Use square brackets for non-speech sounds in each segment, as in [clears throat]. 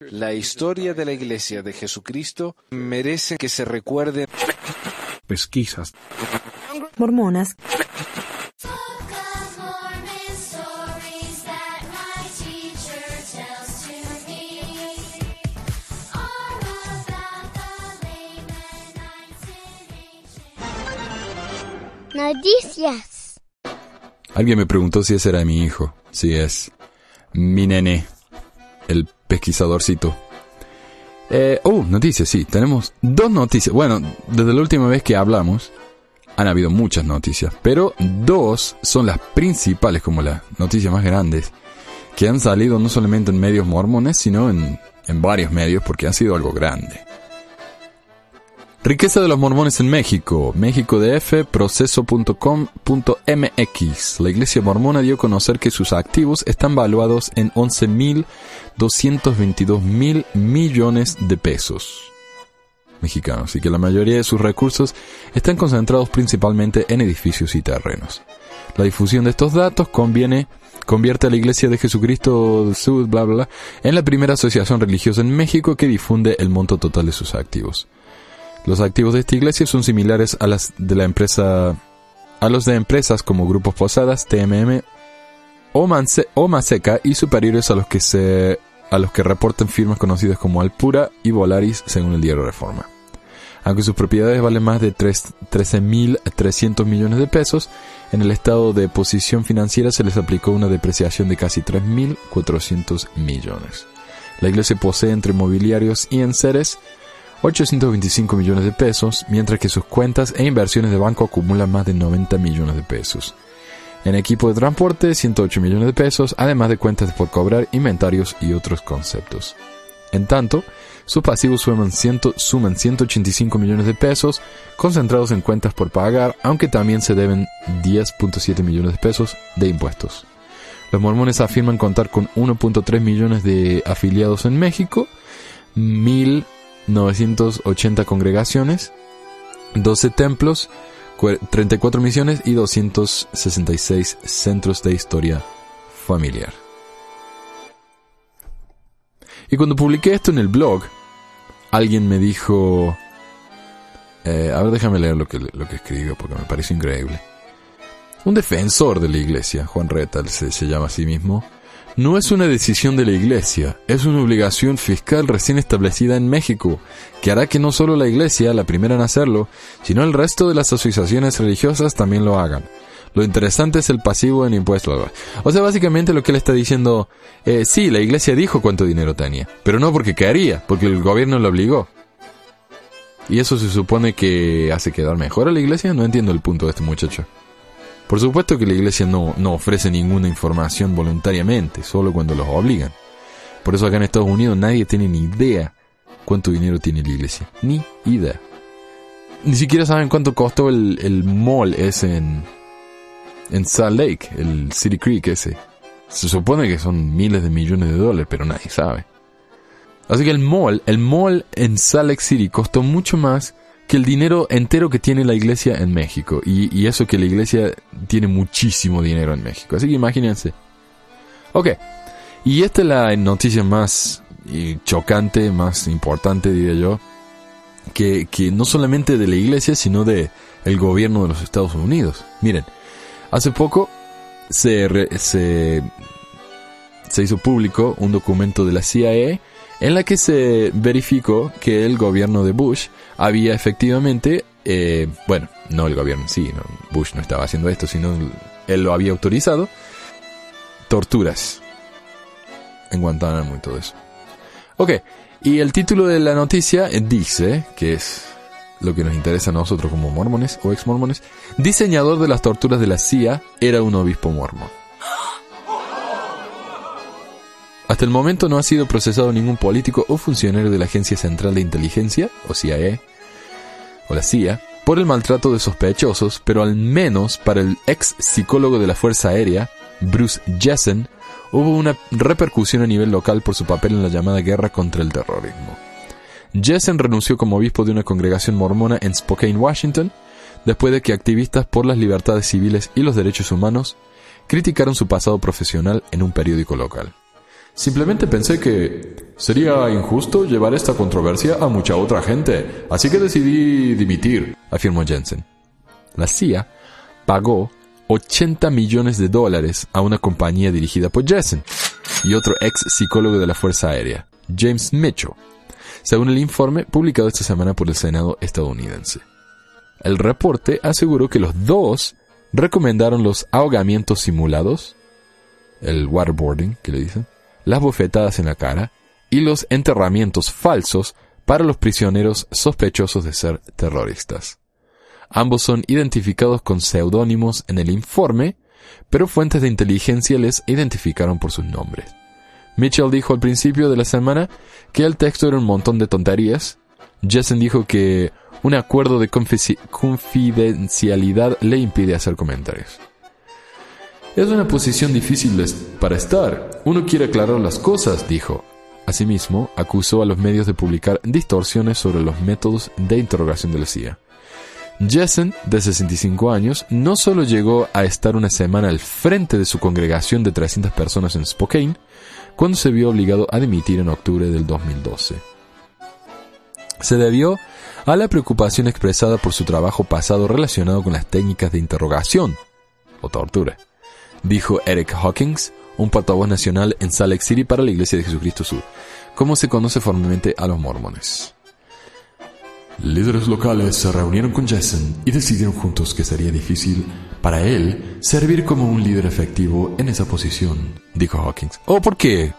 La historia de la Iglesia de Jesucristo merece que se recuerde. Pesquisas. Mormonas. Noticias. Alguien me preguntó si ese era mi hijo. Sí es. Mi nene. El pesquisadorcito. Eh, oh, noticias, sí. Tenemos dos noticias. Bueno, desde la última vez que hablamos, han habido muchas noticias. Pero dos son las principales, como las noticias más grandes, que han salido no solamente en medios mormones, sino en, en varios medios, porque ha sido algo grande. Riqueza de los mormones en México. México DF, proceso.com.mx. La iglesia mormona dio a conocer que sus activos están valuados en 11.222 mil millones de pesos mexicanos y que la mayoría de sus recursos están concentrados principalmente en edificios y terrenos. La difusión de estos datos conviene, convierte a la Iglesia de Jesucristo bla, bla, bla, en la primera asociación religiosa en México que difunde el monto total de sus activos. Los activos de esta iglesia son similares a las de la empresa, a los de empresas como Grupos Posadas, TMM o, Manse- Maseca y superiores a los que se, a los que reportan firmas conocidas como Alpura y Volaris según el diario Reforma. Aunque sus propiedades valen más de tres- 13.300 millones de pesos, en el estado de posición financiera se les aplicó una depreciación de casi 3.400 millones. La iglesia posee entre mobiliarios y enseres 825 millones de pesos, mientras que sus cuentas e inversiones de banco acumulan más de 90 millones de pesos. En equipo de transporte, 108 millones de pesos, además de cuentas por cobrar, inventarios y otros conceptos. En tanto, sus pasivos suman, ciento- suman 185 millones de pesos, concentrados en cuentas por pagar, aunque también se deben 10.7 millones de pesos de impuestos. Los mormones afirman contar con 1.3 millones de afiliados en México, 1.980 congregaciones, 12 templos, cue- 34 misiones y 266 centros de historia familiar. Y cuando publiqué esto en el blog, alguien me dijo... Eh, a ver, déjame leer lo que, lo que escribió porque me parece increíble. Un defensor de la iglesia, Juan Retal se, se llama a sí mismo, no es una decisión de la iglesia, es una obligación fiscal recién establecida en México, que hará que no solo la iglesia, la primera en hacerlo, sino el resto de las asociaciones religiosas también lo hagan. Lo interesante es el pasivo en impuestos. O sea, básicamente lo que él está diciendo, eh, sí, la iglesia dijo cuánto dinero tenía, pero no porque quería, porque el gobierno lo obligó. ¿Y eso se supone que hace quedar mejor a la iglesia? No entiendo el punto de este muchacho. Por supuesto que la iglesia no, no ofrece ninguna información voluntariamente, solo cuando los obligan. Por eso acá en Estados Unidos nadie tiene ni idea cuánto dinero tiene la iglesia. Ni idea. Ni siquiera saben cuánto costó el, el mall ese en, en Salt Lake, el City Creek ese. Se supone que son miles de millones de dólares, pero nadie sabe. Así que el mall, el mall en Salt Lake City costó mucho más que el dinero entero que tiene la iglesia en México. Y, y eso que la iglesia tiene muchísimo dinero en México. Así que imagínense. Ok. Y esta es la noticia más eh, chocante, más importante, diría yo. Que, que no solamente de la iglesia, sino de el gobierno de los Estados Unidos. Miren, hace poco se, re- se, se hizo público un documento de la CIA en la que se verificó que el gobierno de Bush había efectivamente, eh, bueno, no el gobierno sí, no, Bush no estaba haciendo esto, sino él lo había autorizado, torturas en Guantánamo y todo eso. Ok, y el título de la noticia dice, que es lo que nos interesa a nosotros como mormones o ex mormones, diseñador de las torturas de la CIA era un obispo mormón. Hasta el momento no ha sido procesado ningún político o funcionario de la Agencia Central de Inteligencia, o CIA, o la CIA, por el maltrato de sospechosos, pero al menos para el ex psicólogo de la Fuerza Aérea, Bruce Jessen, hubo una repercusión a nivel local por su papel en la llamada guerra contra el terrorismo. Jessen renunció como obispo de una congregación mormona en Spokane, Washington, después de que activistas por las libertades civiles y los derechos humanos criticaron su pasado profesional en un periódico local. Simplemente pensé que sería injusto llevar esta controversia a mucha otra gente, así que decidí dimitir, afirmó Jensen. La CIA pagó 80 millones de dólares a una compañía dirigida por Jensen y otro ex psicólogo de la Fuerza Aérea, James Mitchell, según el informe publicado esta semana por el Senado estadounidense. El reporte aseguró que los dos recomendaron los ahogamientos simulados, el waterboarding, que le dicen, las bofetadas en la cara y los enterramientos falsos para los prisioneros sospechosos de ser terroristas. Ambos son identificados con seudónimos en el informe, pero fuentes de inteligencia les identificaron por sus nombres. Mitchell dijo al principio de la semana que el texto era un montón de tonterías. Jessen dijo que un acuerdo de confidencialidad le impide hacer comentarios. Es una posición difícil para estar. Uno quiere aclarar las cosas, dijo. Asimismo, acusó a los medios de publicar distorsiones sobre los métodos de interrogación de la CIA. Jessen, de 65 años, no solo llegó a estar una semana al frente de su congregación de 300 personas en Spokane, cuando se vio obligado a dimitir en octubre del 2012. Se debió a la preocupación expresada por su trabajo pasado relacionado con las técnicas de interrogación o tortura, dijo Eric Hawkins, un portavoz nacional en Salt Lake City para la Iglesia de Jesucristo Sur, como se conoce formalmente a los mormones. Líderes locales se reunieron con Jessen y decidieron juntos que sería difícil para él servir como un líder efectivo en esa posición, dijo Hawkins. ¿Oh, por qué?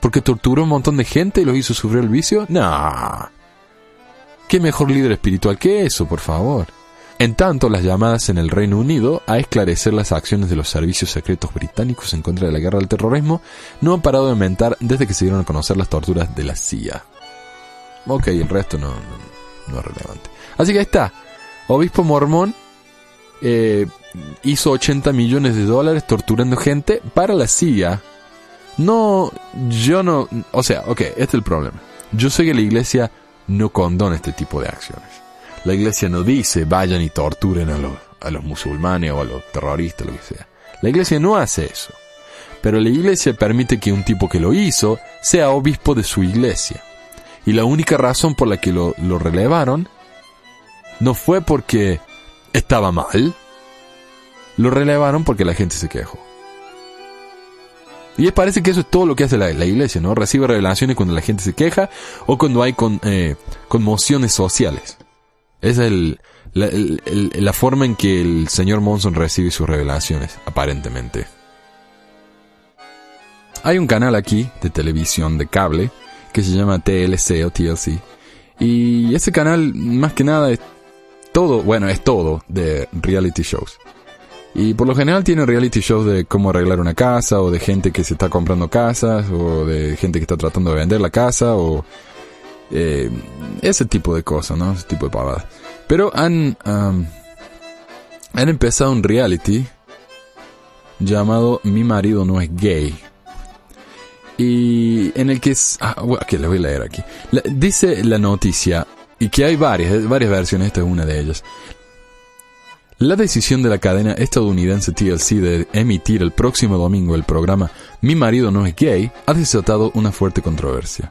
¿Porque torturó a un montón de gente y los hizo sufrir el vicio? Nah. ¿Qué mejor líder espiritual que eso, por favor? En tanto, las llamadas en el Reino Unido a esclarecer las acciones de los servicios secretos británicos en contra de la guerra del terrorismo no han parado de aumentar desde que se dieron a conocer las torturas de la CIA. Ok, el resto no, no, es relevante. Así que ahí está. Obispo mormón eh, hizo 80 millones de dólares torturando gente para la CIA. No, yo no... O sea, ok, este es el problema. Yo sé que la iglesia no condona este tipo de acciones. La iglesia no dice vayan y torturen a los, a los musulmanes o a los terroristas, lo que sea. La iglesia no hace eso. Pero la iglesia permite que un tipo que lo hizo sea obispo de su iglesia. Y la única razón por la que lo, lo relevaron no fue porque estaba mal. Lo relevaron porque la gente se quejó. Y parece que eso es todo lo que hace la, la iglesia, ¿no? Recibe revelaciones cuando la gente se queja o cuando hay con, eh, conmociones sociales. Es el, la, el- la forma en que el señor Monson recibe sus revelaciones, aparentemente. Hay un canal aquí de televisión de cable que se llama TLC o TLC. Y ese canal, más que nada, es todo, bueno, es todo de reality shows. Y por lo general tiene reality shows de cómo arreglar una casa, o de gente que se está comprando casas, o de gente que está tratando de vender la casa, o eh, ese tipo de cosas, ¿no? Ese tipo de pavadas. Pero han, am, han empezado un reality llamado Mi marido no es gay. Y en el que es... Ah, bueno, ok, le voy a leer aquí. Dice la noticia, y que hay varias, varias versiones, esta es una de ellas. La decisión de la cadena estadounidense TLC de emitir el próximo domingo el programa Mi marido no es gay ha desatado una fuerte controversia.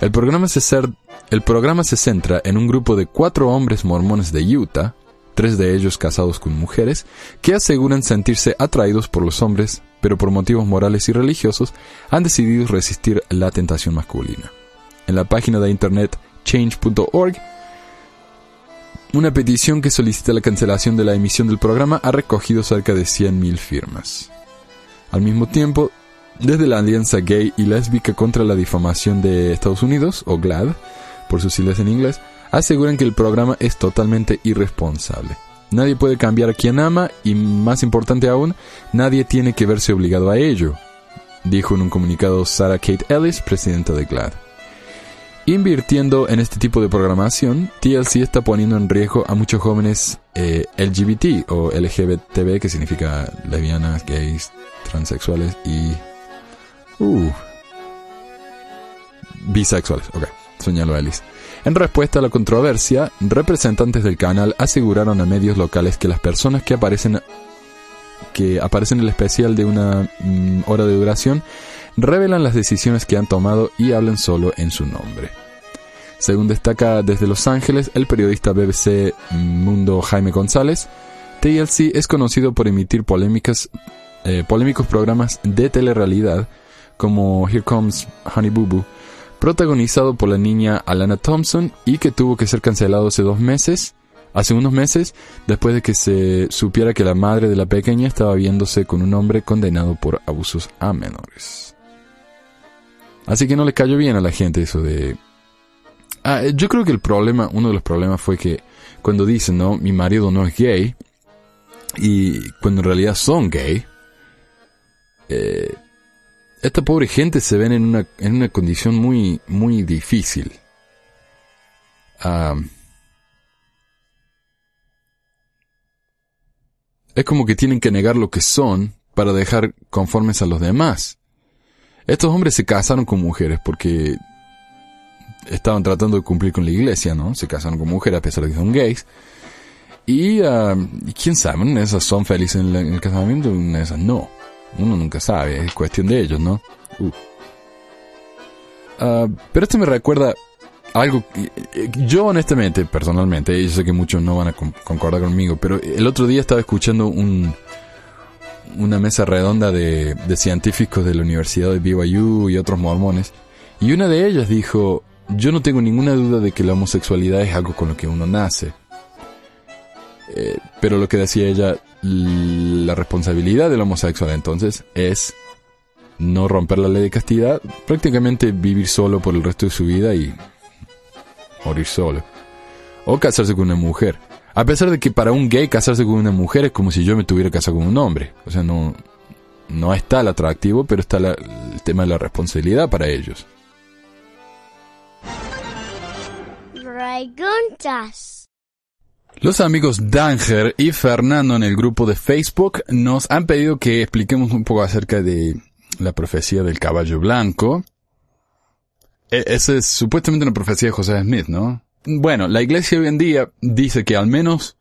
El programa, se centra en un grupo de cuatro hombres mormones de Utah, tres de ellos casados con mujeres, que aseguran sentirse atraídos por los hombres, pero por motivos morales y religiosos han decidido resistir la tentación masculina. En la página de internet change.org una petición que solicita la cancelación de la emisión del programa ha recogido cerca de 100.000 firmas. Al mismo tiempo, desde la Alianza Gay y Lésbica contra la Difamación de Estados Unidos, o GLAD, por sus siglas en inglés, aseguran que el programa es totalmente irresponsable. Nadie puede cambiar a quien ama y, más importante aún, nadie tiene que verse obligado a ello, dijo en un comunicado Sarah Kate Ellis, presidenta de GLAD. Invirtiendo en este tipo de programación, TLC está poniendo en riesgo a muchos jóvenes eh, LGBT o LGBTB, que significa lesbianas, gays, transexuales y... Uh, bisexuales, ok, señaló Ellis. En respuesta a la controversia, representantes del canal aseguraron a medios locales que las personas que aparecen que aparecen en el especial de una mm, hora de duración revelan las decisiones que han tomado y hablan solo en su nombre. Según destaca desde Los Ángeles el periodista BBC Mundo Jaime González, TLC es conocido por emitir polémicas, eh, polémicos programas de telerrealidad como Here Comes Honey Boo Boo, protagonizado por la niña Alana Thompson y que tuvo que ser cancelado hace dos meses, hace unos meses, después de que se supiera que la madre de la pequeña estaba viéndose con un hombre condenado por abusos a menores. Así que no le cayó bien a la gente eso de... Ah, yo creo que el problema, uno de los problemas fue que cuando dicen, no, mi marido no es gay, y cuando en realidad son gay, eh, esta pobre gente se ven en una, en una condición muy, muy difícil. Es como que tienen que negar lo que son para dejar conformes a los demás. Estos hombres se casaron con mujeres porque estaban tratando de cumplir con la iglesia, ¿no? Se casaron con mujeres a pesar de que son gays. Y, y quién sabe, esas son felices en, el casamiento, no. Uno nunca sabe, es cuestión de ellos, ¿no? Uh. Ah, pero esto me recuerda algo. que- eh, Yo, honestamente, personalmente, yo sé que muchos no van a con- concordar conmigo, pero el otro día estaba escuchando un, una mesa redonda de, científicos de la Universidad de BYU y otros mormones, y una de ellas dijo: Yo no tengo ninguna duda de que la homosexualidad es algo con lo que uno nace. Eh, pero lo que decía ella, la responsabilidad del homosexual entonces es no romper la ley de castidad, prácticamente vivir solo por el resto de su vida y morir solo. O casarse con una mujer. A pesar de que para un gay casarse con una mujer es como si yo me tuviera casado con un hombre. O sea, no, no está el atractivo, pero está la- el tema de la responsabilidad para ellos. Preguntas. Los amigos Danger y Fernando en el grupo de Facebook nos han pedido que expliquemos un poco acerca de la profecía del caballo blanco. E- Esa es supuestamente una profecía de José Smith, ¿no? Bueno, la iglesia hoy en día dice que al menos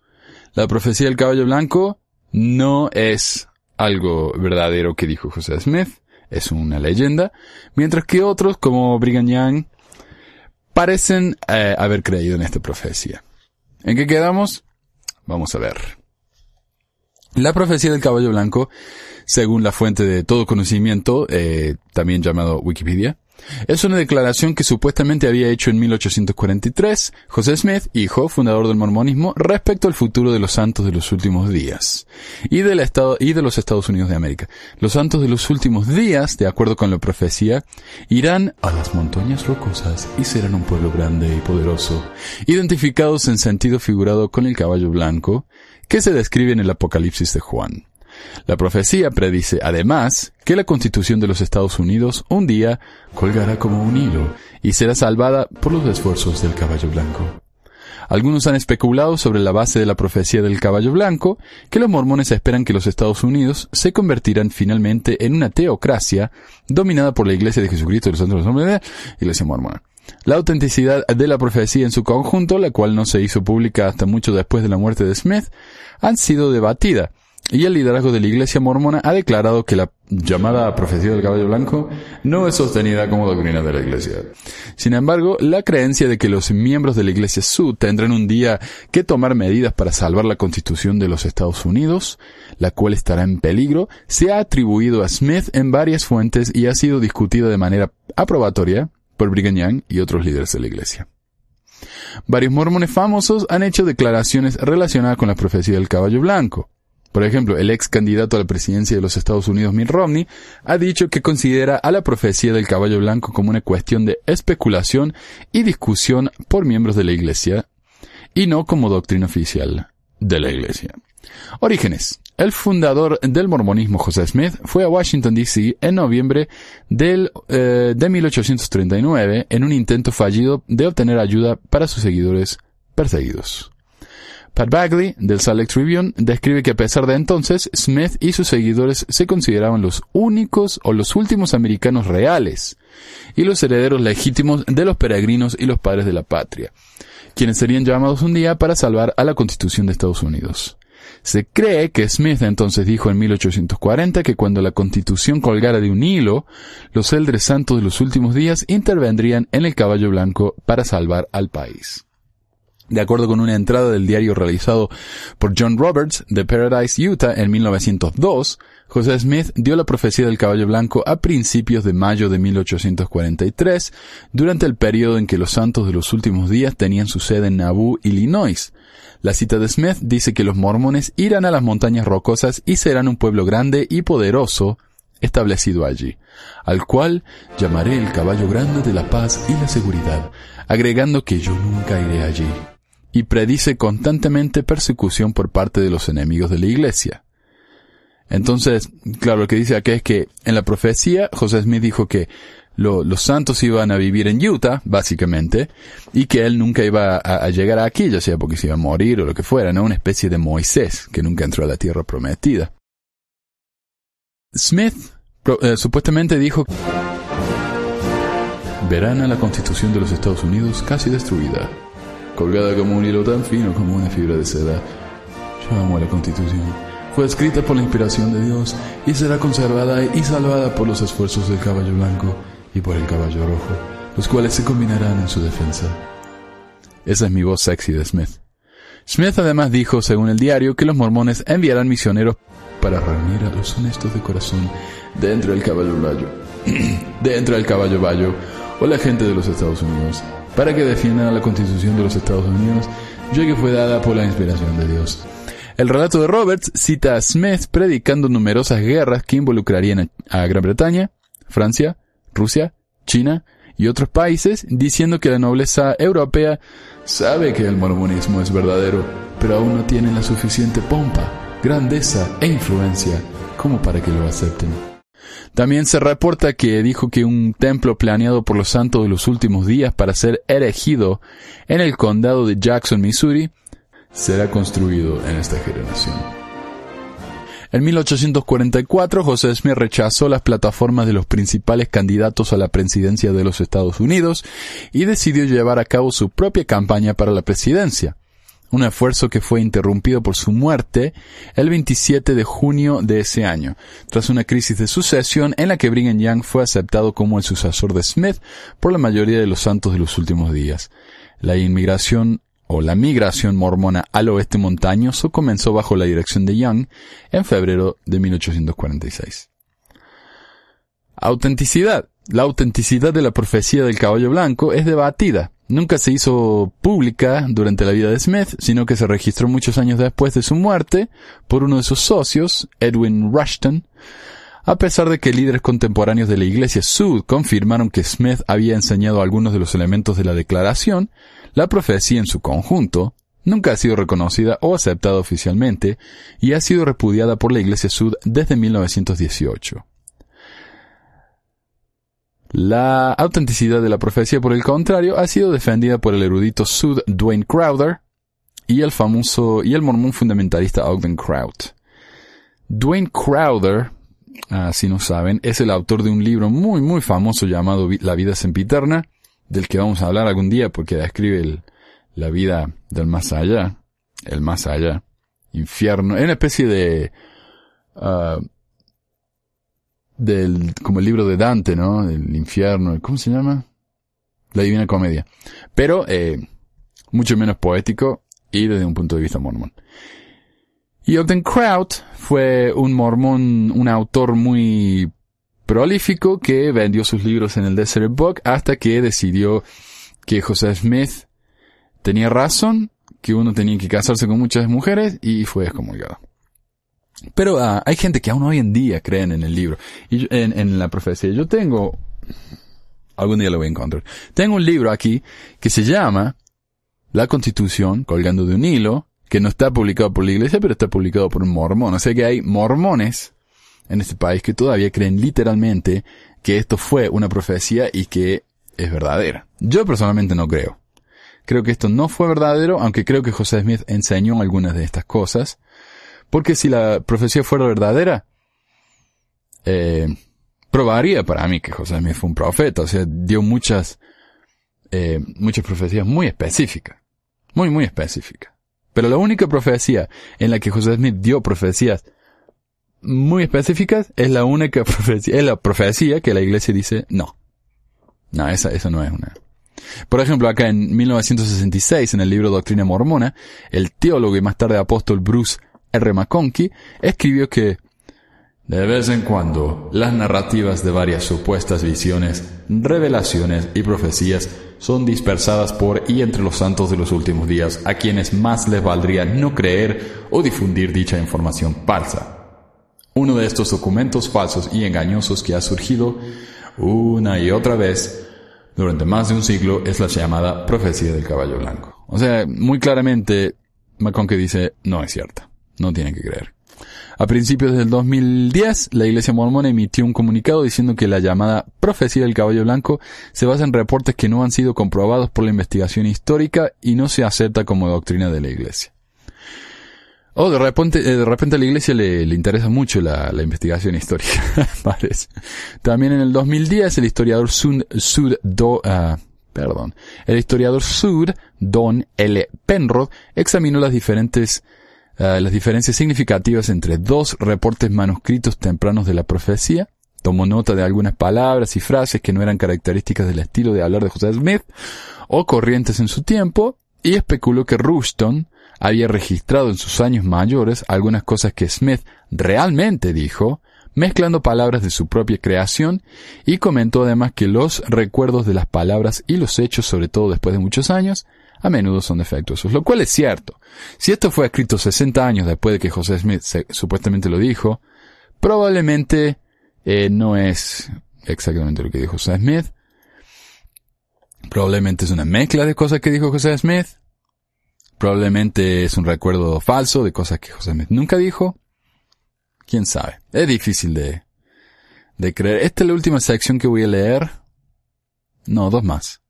la profecía del caballo blanco no es algo verdadero que dijo José Smith, es una leyenda, mientras que otros como Brigham Young parecen eh, haber creído en esta profecía. ¿En qué quedamos? Vamos a ver. La profecía del caballo blanco, según la fuente de todo conocimiento, eh, también llamado Wikipedia, es una declaración que supuestamente había hecho en 1843 José Smith, hijo, fundador del mormonismo, respecto al futuro de los santos de los últimos días y, y de los Estados Unidos de América. Los santos de los últimos días, de acuerdo con la profecía, irán a las montañas rocosas y serán un pueblo grande y poderoso, identificados en sentido figurado con el caballo blanco, que se describe en el Apocalipsis de Juan. La profecía predice además que la constitución de los Estados Unidos un día colgará como un hilo y será salvada por los esfuerzos del caballo blanco. Algunos han especulado sobre la base de la profecía del caballo blanco que los mormones esperan que los Estados Unidos se convertirán finalmente en una teocracia dominada por la Iglesia de Jesucristo de los Santos de los Hombres de la Iglesia Mormona. La autenticidad de la profecía en su conjunto, la cual no se hizo pública hasta mucho después de la muerte de Smith, han sido debatida, y el liderazgo de la Iglesia mormona ha declarado que la llamada profecía del caballo blanco no es sostenida como doctrina de la Iglesia. Sin embargo, la creencia de que los miembros de la Iglesia Sud tendrán un día que tomar medidas para salvar la Constitución de los Estados Unidos, la cual estará en peligro, se ha atribuido a Smith en varias fuentes y ha sido discutida de manera aprobatoria por Brigham Young y otros líderes de la Iglesia. Varios mormones famosos han hecho declaraciones relacionadas con la profecía del caballo blanco. Por ejemplo, el ex candidato a la presidencia de los Estados Unidos, Mitt Romney, ha dicho que considera a la profecía del caballo blanco como una cuestión de especulación y discusión por miembros de la Iglesia, y no como doctrina oficial de la Iglesia. Orígenes. El fundador del mormonismo, José Smith, fue a Washington, D.C. en noviembre del, eh, de 1839 en un intento fallido de obtener ayuda para sus seguidores perseguidos. Pat Bagley, del Lake Tribune, describe que a pesar de entonces, Smith y sus seguidores se consideraban los únicos o los últimos americanos reales y los herederos legítimos de los peregrinos y los padres de la patria, quienes serían llamados un día para salvar a la Constitución de Estados Unidos. Se cree que Smith entonces dijo en 1840 que cuando la constitución colgara de un hilo, los eldres santos de los últimos días intervendrían en el caballo blanco para salvar al país. De acuerdo con una entrada del diario realizado por John Roberts de Paradise, Utah, en 1902, José Smith dio la profecía del caballo blanco a principios de mayo de 1843, durante el periodo en que los santos de los últimos días tenían su sede en Nauvoo, Illinois. La cita de Smith dice que los mormones irán a las montañas rocosas y serán un pueblo grande y poderoso establecido allí, al cual llamaré el caballo grande de la paz y la seguridad, agregando que yo nunca iré allí y predice constantemente persecución por parte de los enemigos de la iglesia. Entonces, claro, lo que dice aquí es que en la profecía José Smith dijo que lo- los santos iban a vivir en Utah, básicamente, y que él nunca iba a, a llegar aquí, ya sea porque se iba a morir o lo que fuera, ¿no? Una especie de Moisés que nunca entró a la tierra prometida. Smith eh, supuestamente dijo verán a la constitución de los Estados Unidos casi destruida, colgada como un hilo tan fino como una fibra de seda. Yo amo la constitución. Fue escrita por la inspiración de Dios y será conservada y salvada por los esfuerzos del caballo blanco y por el caballo rojo, los cuales se combinarán en su defensa. Esa es mi voz sexy de Smith. Smith además dijo, según el diario, que los mormones enviarán misioneros para reunir a los honestos de corazón dentro del caballo bayo, [clears throat] dentro del caballo bayo o la gente de los Estados Unidos, para que defiendan la constitución de los Estados Unidos, ya que fue dada por la inspiración de Dios. El relato de Roberts cita a Smith predicando numerosas guerras que involucrarían a Gran Bretaña, Francia, Rusia, China y otros países, diciendo que la nobleza europea sabe que el mormonismo es verdadero, pero aún no tiene la suficiente pompa, grandeza e influencia como para que lo acepten. También se reporta que dijo que un templo planeado por los santos de los últimos días para ser erigido en el condado de Jackson, Missouri, será construido en esta generación. En 1844, José Smith rechazó las plataformas de los principales candidatos a la presidencia de los Estados Unidos y decidió llevar a cabo su propia campaña para la presidencia. Un esfuerzo que fue interrumpido por su muerte el 27 de junio de ese año, tras una crisis de sucesión en la que Brigham Young fue aceptado como el sucesor de Smith por la mayoría de los santos de los últimos días. La inmigración o la migración mormona al oeste montañoso comenzó bajo la dirección de Young en febrero de 1846. Autenticidad. La autenticidad de la profecía del caballo blanco es debatida. Nunca se hizo pública durante la vida de Smith, sino que se registró muchos años después de su muerte por uno de sus socios, Edwin Rushton, a pesar de que líderes contemporáneos de la Iglesia Sud confirmaron que Smith había enseñado algunos de los elementos de la declaración, la profecía en su conjunto nunca ha sido reconocida o aceptada oficialmente y ha sido repudiada por la Iglesia Sud desde 1918. La autenticidad de la profecía, por el contrario, ha sido defendida por el erudito Sud Dwayne Crowder y el famoso y el mormón fundamentalista Ogden Kraut. Dwayne Crowder, ah, si no saben, es el autor de un libro muy muy famoso llamado La vida sempiterna, del que vamos a hablar algún día porque describe la vida del más allá, el más allá, infierno, es una especie de ah, del como el libro de Dante, ¿no? El infierno, ¿cómo se llama? La Divina Comedia. Pero eh, mucho menos poético y desde un punto de vista mormón. Y Ogden Kraut fue un mormón, un autor muy prolífico que vendió sus libros en el Desert Book hasta que decidió que José Smith tenía razón, que uno tenía que casarse con muchas mujeres y fue excomulgado. Pero ah, hay gente que aún hoy en día creen en el libro, y yo- en, en la profecía. Yo tengo, algún día lo voy a encontrar. Tengo un libro aquí que se llama La Constitución colgando de un hilo, que no está publicado por la iglesia, pero está publicado por un mormón. O sea que hay mormones en este país que todavía creen literalmente que esto fue una profecía y que es verdadera. Yo personalmente no creo. Creo que esto no fue verdadero, aunque creo que José Smith enseñó algunas de estas cosas. Porque si la profecía fuera verdadera, eh, probaría para mí que José Smith fue un profeta. O sea, dio muchas, eh, muchas profecías muy específicas. Muy, muy específicas. Pero la única profecía en la que José Smith dio profecías muy específicas es la única [laughs] profecía, es la profecía que la iglesia dice no. No, esa, esa no es una. Por ejemplo, acá en 1966, en el libro Doctrina Mormona, el teólogo y más tarde apóstol Bruce R. McConkie escribió que de vez en cuando, las narrativas de varias supuestas visiones, revelaciones y profecías son dispersadas por y entre los santos de los últimos días, a quienes más les valdría no creer o difundir dicha información falsa. Uno de estos documentos falsos y engañosos que ha surgido una y otra vez durante más de un siglo es la llamada profecía del caballo blanco. O sea, muy claramente, McConkie dice, no es cierta, no tiene que creer. A principios del 2010, la Iglesia Mormona emitió un comunicado diciendo que la llamada profecía del caballo blanco se basa en reportes que no han sido comprobados por la investigación histórica y no se acepta como doctrina de la Iglesia. Oh, de repente, eh, de repente a la Iglesia le, le interesa mucho la, la investigación histórica, [laughs] parece. También en el 2010, el historiador Sud, Sud Do, ah, perdón, el historiador Sud Don L. Penrod examinó las diferentes Uh, las diferencias significativas entre dos reportes manuscritos tempranos de la profecía, tomó nota de algunas palabras y frases que no eran características del estilo de hablar de José Smith o corrientes en su tiempo, y especuló que Rushton había registrado en sus años mayores algunas cosas que Smith realmente dijo, mezclando palabras de su propia creación, y comentó además que los recuerdos de las palabras y los hechos, sobre todo después de muchos años, a menudo son defectuosos, lo cual es cierto. Si esto fue escrito 60 años después de que José Smith se- supuestamente lo dijo, probablemente eh, no es exactamente lo que dijo José Smith. Probablemente es una mezcla de cosas que dijo José Smith. Probablemente es un recuerdo falso de cosas que José Smith nunca dijo. Quién sabe. Es difícil de, de creer. Esta es la última sección que voy a leer. No, dos más.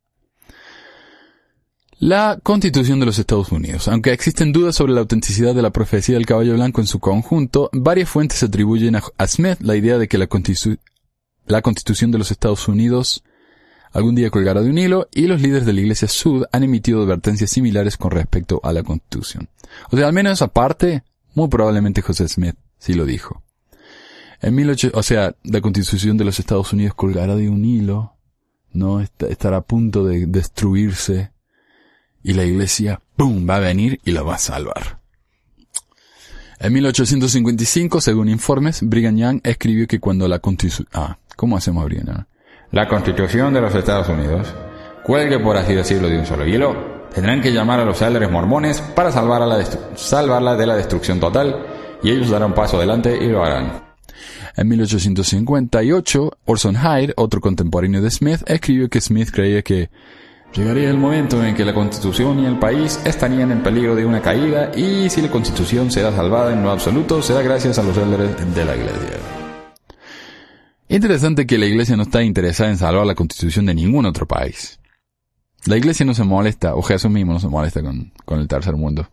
La Constitución de los Estados Unidos. Aunque existen dudas sobre la autenticidad de la profecía del caballo blanco en su conjunto, varias fuentes atribuyen a, Smith la idea de que la, constitu- la Constitución de los Estados Unidos algún día colgará de un hilo y los líderes de la Iglesia Sud han emitido advertencias similares con respecto a la Constitución. O sea, al menos esa parte, muy probablemente José Smith sí lo dijo. En 18, o sea, la Constitución de los Estados Unidos colgará de un hilo, no estará a punto de destruirse y la iglesia, ¡pum!, va a venir y la va a salvar. En 1855, según informes, Brigham Young escribió que cuando la constitución... Ah, ¿cómo hacemos Brigham Young? La Constitución de los Estados Unidos cuelgue, por así decirlo, de un solo hilo, tendrán que llamar a los líderes mormones para salvar a la destru- salvarla de la destrucción total, y ellos darán paso adelante y lo harán. En 1858, Orson Hyde, otro contemporáneo de Smith, escribió que Smith creía que Llegaría el momento en que la Constitución y el país estarían en peligro de una caída, y si la Constitución será salvada en lo absoluto, será gracias a los líderes de la Iglesia. Interesante que la iglesia no está interesada en salvar la constitución de ningún otro país. La iglesia no se molesta, o Jesús mismo no se molesta con, con el tercer mundo.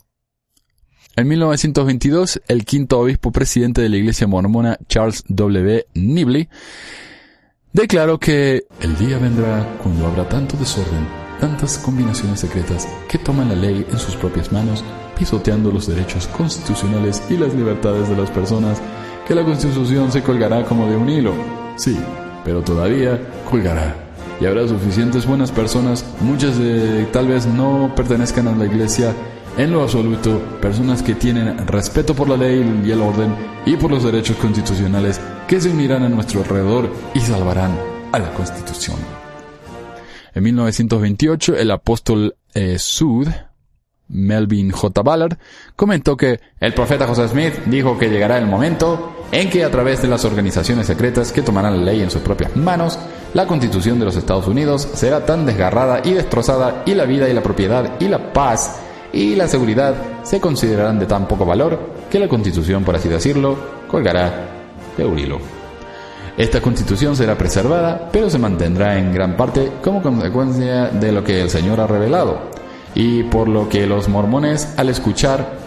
En 1922, el quinto obispo presidente de la iglesia mormona, Charles W. Nibley, declaró que el día vendrá cuando habrá tanto desorden, tantas combinaciones secretas que toman la ley en sus propias manos, pisoteando los derechos constitucionales y las libertades de las personas, que la constitución se colgará como de un hilo. Sí, pero todavía colgará. Y habrá suficientes buenas personas, muchas de tal vez no pertenezcan a la iglesia en lo absoluto, personas que tienen respeto por la ley y el orden y por los derechos constitucionales que se unirán a nuestro alrededor y salvarán a la constitución. En 1928, el apóstol eh, Sud, Melvin J. Ballard, comentó que El profeta José Smith dijo que llegará el momento en que a través de las organizaciones secretas que tomarán la ley en sus propias manos, la constitución de los Estados Unidos será tan desgarrada y destrozada y la vida y la propiedad y la paz y la seguridad se considerarán de tan poco valor que la constitución, por así decirlo, colgará de un hilo. Esta constitución será preservada, pero se mantendrá en gran parte como consecuencia de lo que el Señor ha revelado, y por lo que los mormones, al escuchar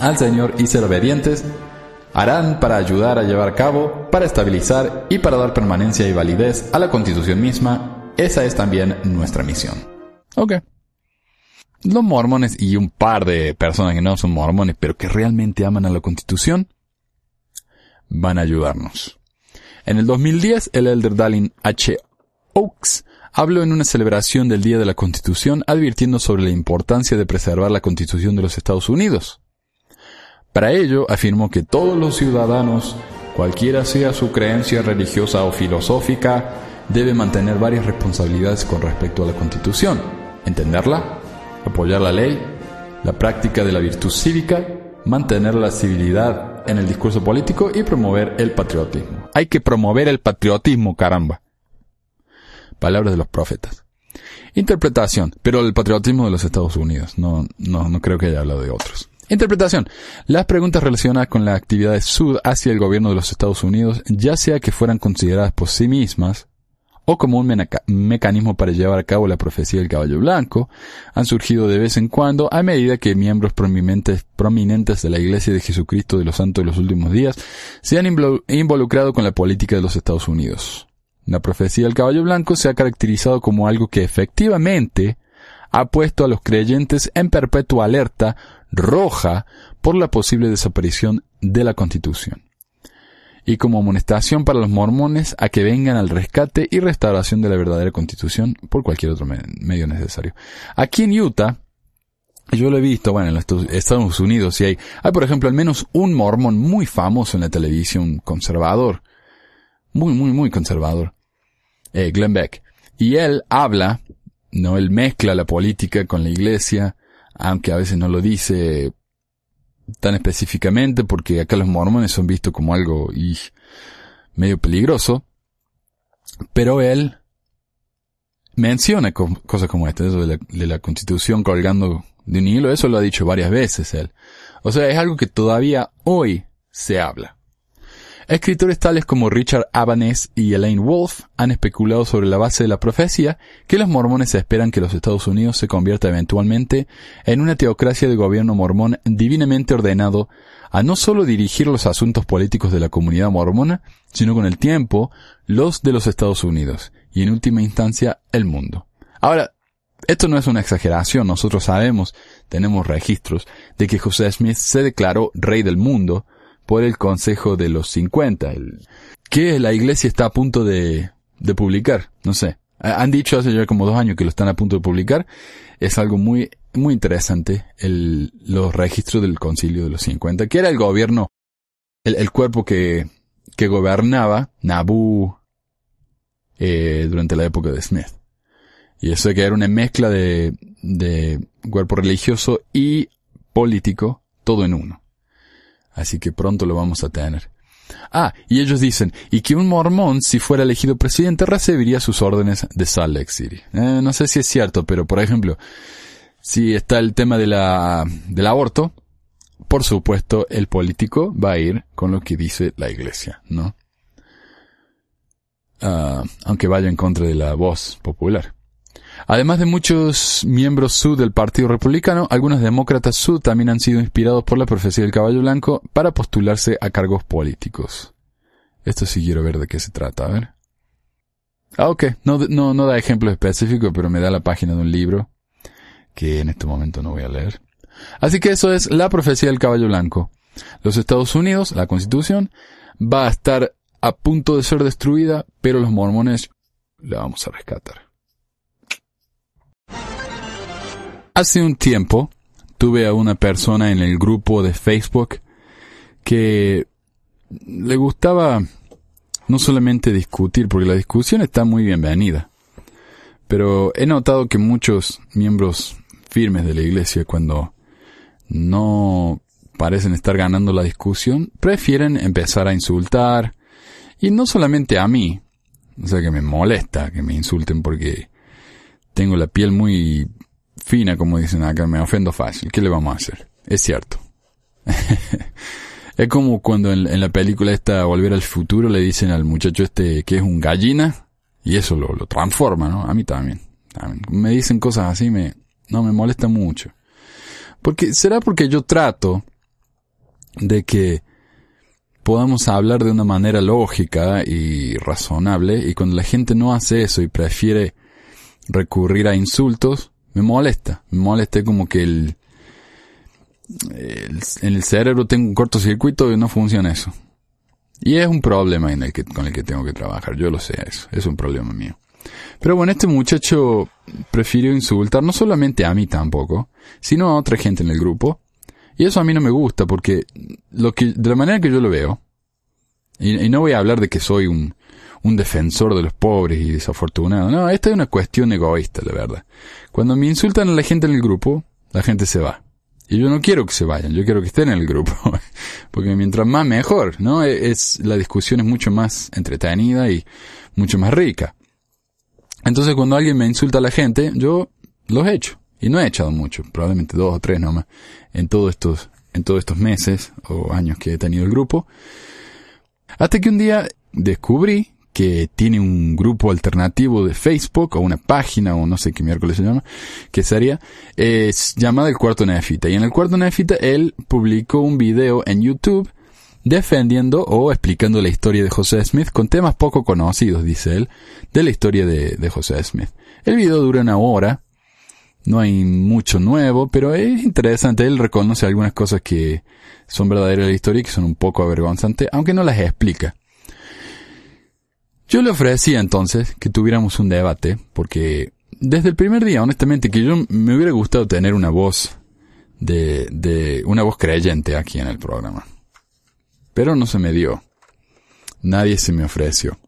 al Señor y ser obedientes, harán para ayudar a llevar a cabo, para estabilizar y para dar permanencia y validez a la constitución misma. Esa es también nuestra misión. Ok. los mormones y un par de personas que no son mormones, pero que realmente aman a la Constitución, van a ayudarnos. En el 2010, el elder Dallin H. Oaks habló en una celebración del Día de la Constitución advirtiendo sobre la importancia de preservar la Constitución de los Estados Unidos. Para ello, afirmó que todos los ciudadanos, cualquiera sea su creencia religiosa o filosófica, deben mantener varias responsabilidades con respecto a la Constitución. Entenderla, apoyar la ley, la práctica de la virtud cívica, mantener la civilidad en el discurso político y promover el patriotismo. Hay que promover el patriotismo, caramba. Palabras de los profetas. Interpretación, pero el patriotismo de los Estados Unidos. No, no, no creo que haya hablado de otros. Interpretación. Las preguntas relacionadas con la actividad de Sud hacia el gobierno de los Estados Unidos, ya sea que fueran consideradas por sí mismas o como un meca- mecanismo para llevar a cabo la profecía del caballo blanco, han surgido de vez en cuando a medida que miembros prominentes, de la Iglesia de Jesucristo de los Santos de los Últimos Días se han invol- involucrado con la política de los Estados Unidos. La profecía del caballo blanco se ha caracterizado como algo que efectivamente ha puesto a los creyentes en perpetua alerta roja por la posible desaparición de la Constitución y como amonestación para los mormones a que vengan al rescate y restauración de la verdadera constitución por cualquier otro me- medio necesario. Aquí en Utah, yo lo he visto, bueno, en los Estados- Estados Unidos sí hay, hay por ejemplo al menos un mormón muy famoso en la televisión conservador, muy, muy, muy conservador, eh, Glenn Beck, y él habla, no, él mezcla la política con la iglesia, aunque a veces no lo dice tan específicamente porque acá los mormones son vistos como algo y medio peligroso, pero él menciona co- cosas como esta, eso de la, de la constitución colgando de un hilo, eso lo ha dicho varias veces él. O sea, es algo que todavía hoy se habla. Escritores tales como Richard Abanes y Elaine Wolf han especulado sobre la base de la profecía que los mormones esperan que los Estados Unidos se convierta eventualmente en una teocracia de gobierno mormón divinamente ordenado a no solo dirigir los asuntos políticos de la comunidad mormona, sino con el tiempo los de los Estados Unidos y en última instancia el mundo. Ahora, esto no es una exageración, nosotros sabemos, tenemos registros, de que José Smith se declaró rey del mundo por el Consejo de los 50, el, que la iglesia está a punto de, de publicar, no sé. Ha- Han dicho hace ya como dos años que lo están a punto de publicar. Es algo muy, muy interesante, el, los registros del Concilio de los 50, que era el gobierno, el, cuerpo que, que gobernaba Nabú eh, durante la época de Smith. Y eso que era una mezcla de, de cuerpo religioso y político, todo en uno. Así que pronto lo vamos a tener. Ah, y ellos dicen, y que un mormón, si fuera elegido presidente, recibiría sus órdenes de Salt Lake City. Eh, no sé si es cierto, pero por ejemplo, si está el tema de la, del aborto, por supuesto, el político va a ir con lo que dice la iglesia, ¿no? Ah, aunque vaya en contra de la voz popular. Además de muchos miembros sud del Partido Republicano, algunos demócratas sud también han sido inspirados por la profecía del caballo blanco para postularse a cargos políticos. Esto sí quiero ver de qué se trata, a ver. Ah, ok. No, no, no da ejemplos específicos, pero me da la página de un libro que en este momento no voy a leer. Así que eso es la profecía del caballo blanco. Los Estados Unidos, la Constitución, va a estar a punto de ser destruida, pero los mormones la vamos a rescatar. Hace un tiempo tuve a una persona en el grupo de Facebook que le gustaba no solamente discutir, porque la discusión está muy bienvenida, pero he notado que muchos miembros firmes de la iglesia cuando no parecen estar ganando la discusión, prefieren empezar a insultar, y no solamente a mí, o sea que me molesta que me insulten porque tengo la piel muy fina, como dicen acá, me ofendo fácil. ¿Qué le vamos a hacer? Es cierto. [laughs] es como cuando en, la película esta Volver al Futuro le dicen al muchacho este que es un gallina y eso lo, lo transforma, ¿no? A mí también. también. Me dicen cosas así, me, no, me molesta mucho. Porque, será porque yo trato de que podamos hablar de una manera lógica y razonable y cuando la gente no hace eso y prefiere recurrir a insultos, Me molesta. Me molesta como que el, el- el cerebro tengo un cortocircuito y no funciona eso. Y es un problema en el que, con el que tengo que trabajar. Yo lo sé, eso. Es un problema mío. Pero bueno, este muchacho prefirió insultar no solamente a mí tampoco, sino a otra gente en el grupo. Y eso a mí no me gusta porque lo que, de la manera que yo lo veo, y no voy a hablar de que soy un, un defensor de los pobres y desafortunados. No, esta es una cuestión egoísta, la verdad. Cuando me insultan a la gente en el grupo, la gente se va. Y yo no quiero que se vayan, yo quiero que estén en el grupo. [laughs] Porque mientras más mejor, ¿no? E- Es, la discusión es mucho más entretenida y mucho más rica. Entonces cuando alguien me insulta a la gente, yo los echo. Y no he echado mucho, probablemente dos o tres nomás, en todos estos, en todos estos meses o años que he tenido el grupo. Hasta que un día descubrí que tiene un grupo alternativo de Facebook o una página o no sé qué miércoles se llama, que sería, es llamada El Cuarto Nefita. Y en El Cuarto Nefita él publicó un video en YouTube defendiendo o explicando la historia de José Smith con temas poco conocidos, dice él, de la historia de, de José Smith. El video dura una hora, no hay mucho nuevo, pero es interesante. Él reconoce algunas cosas que son verdaderas de la historia y que son un poco avergonzantes, aunque no las explica. Yo le ofrecía entonces que tuviéramos un debate, porque desde el primer día, honestamente, que yo me hubiera gustado tener una voz de, de una voz creyente aquí en el programa. Pero no se me dio. Nadie se me ofreció.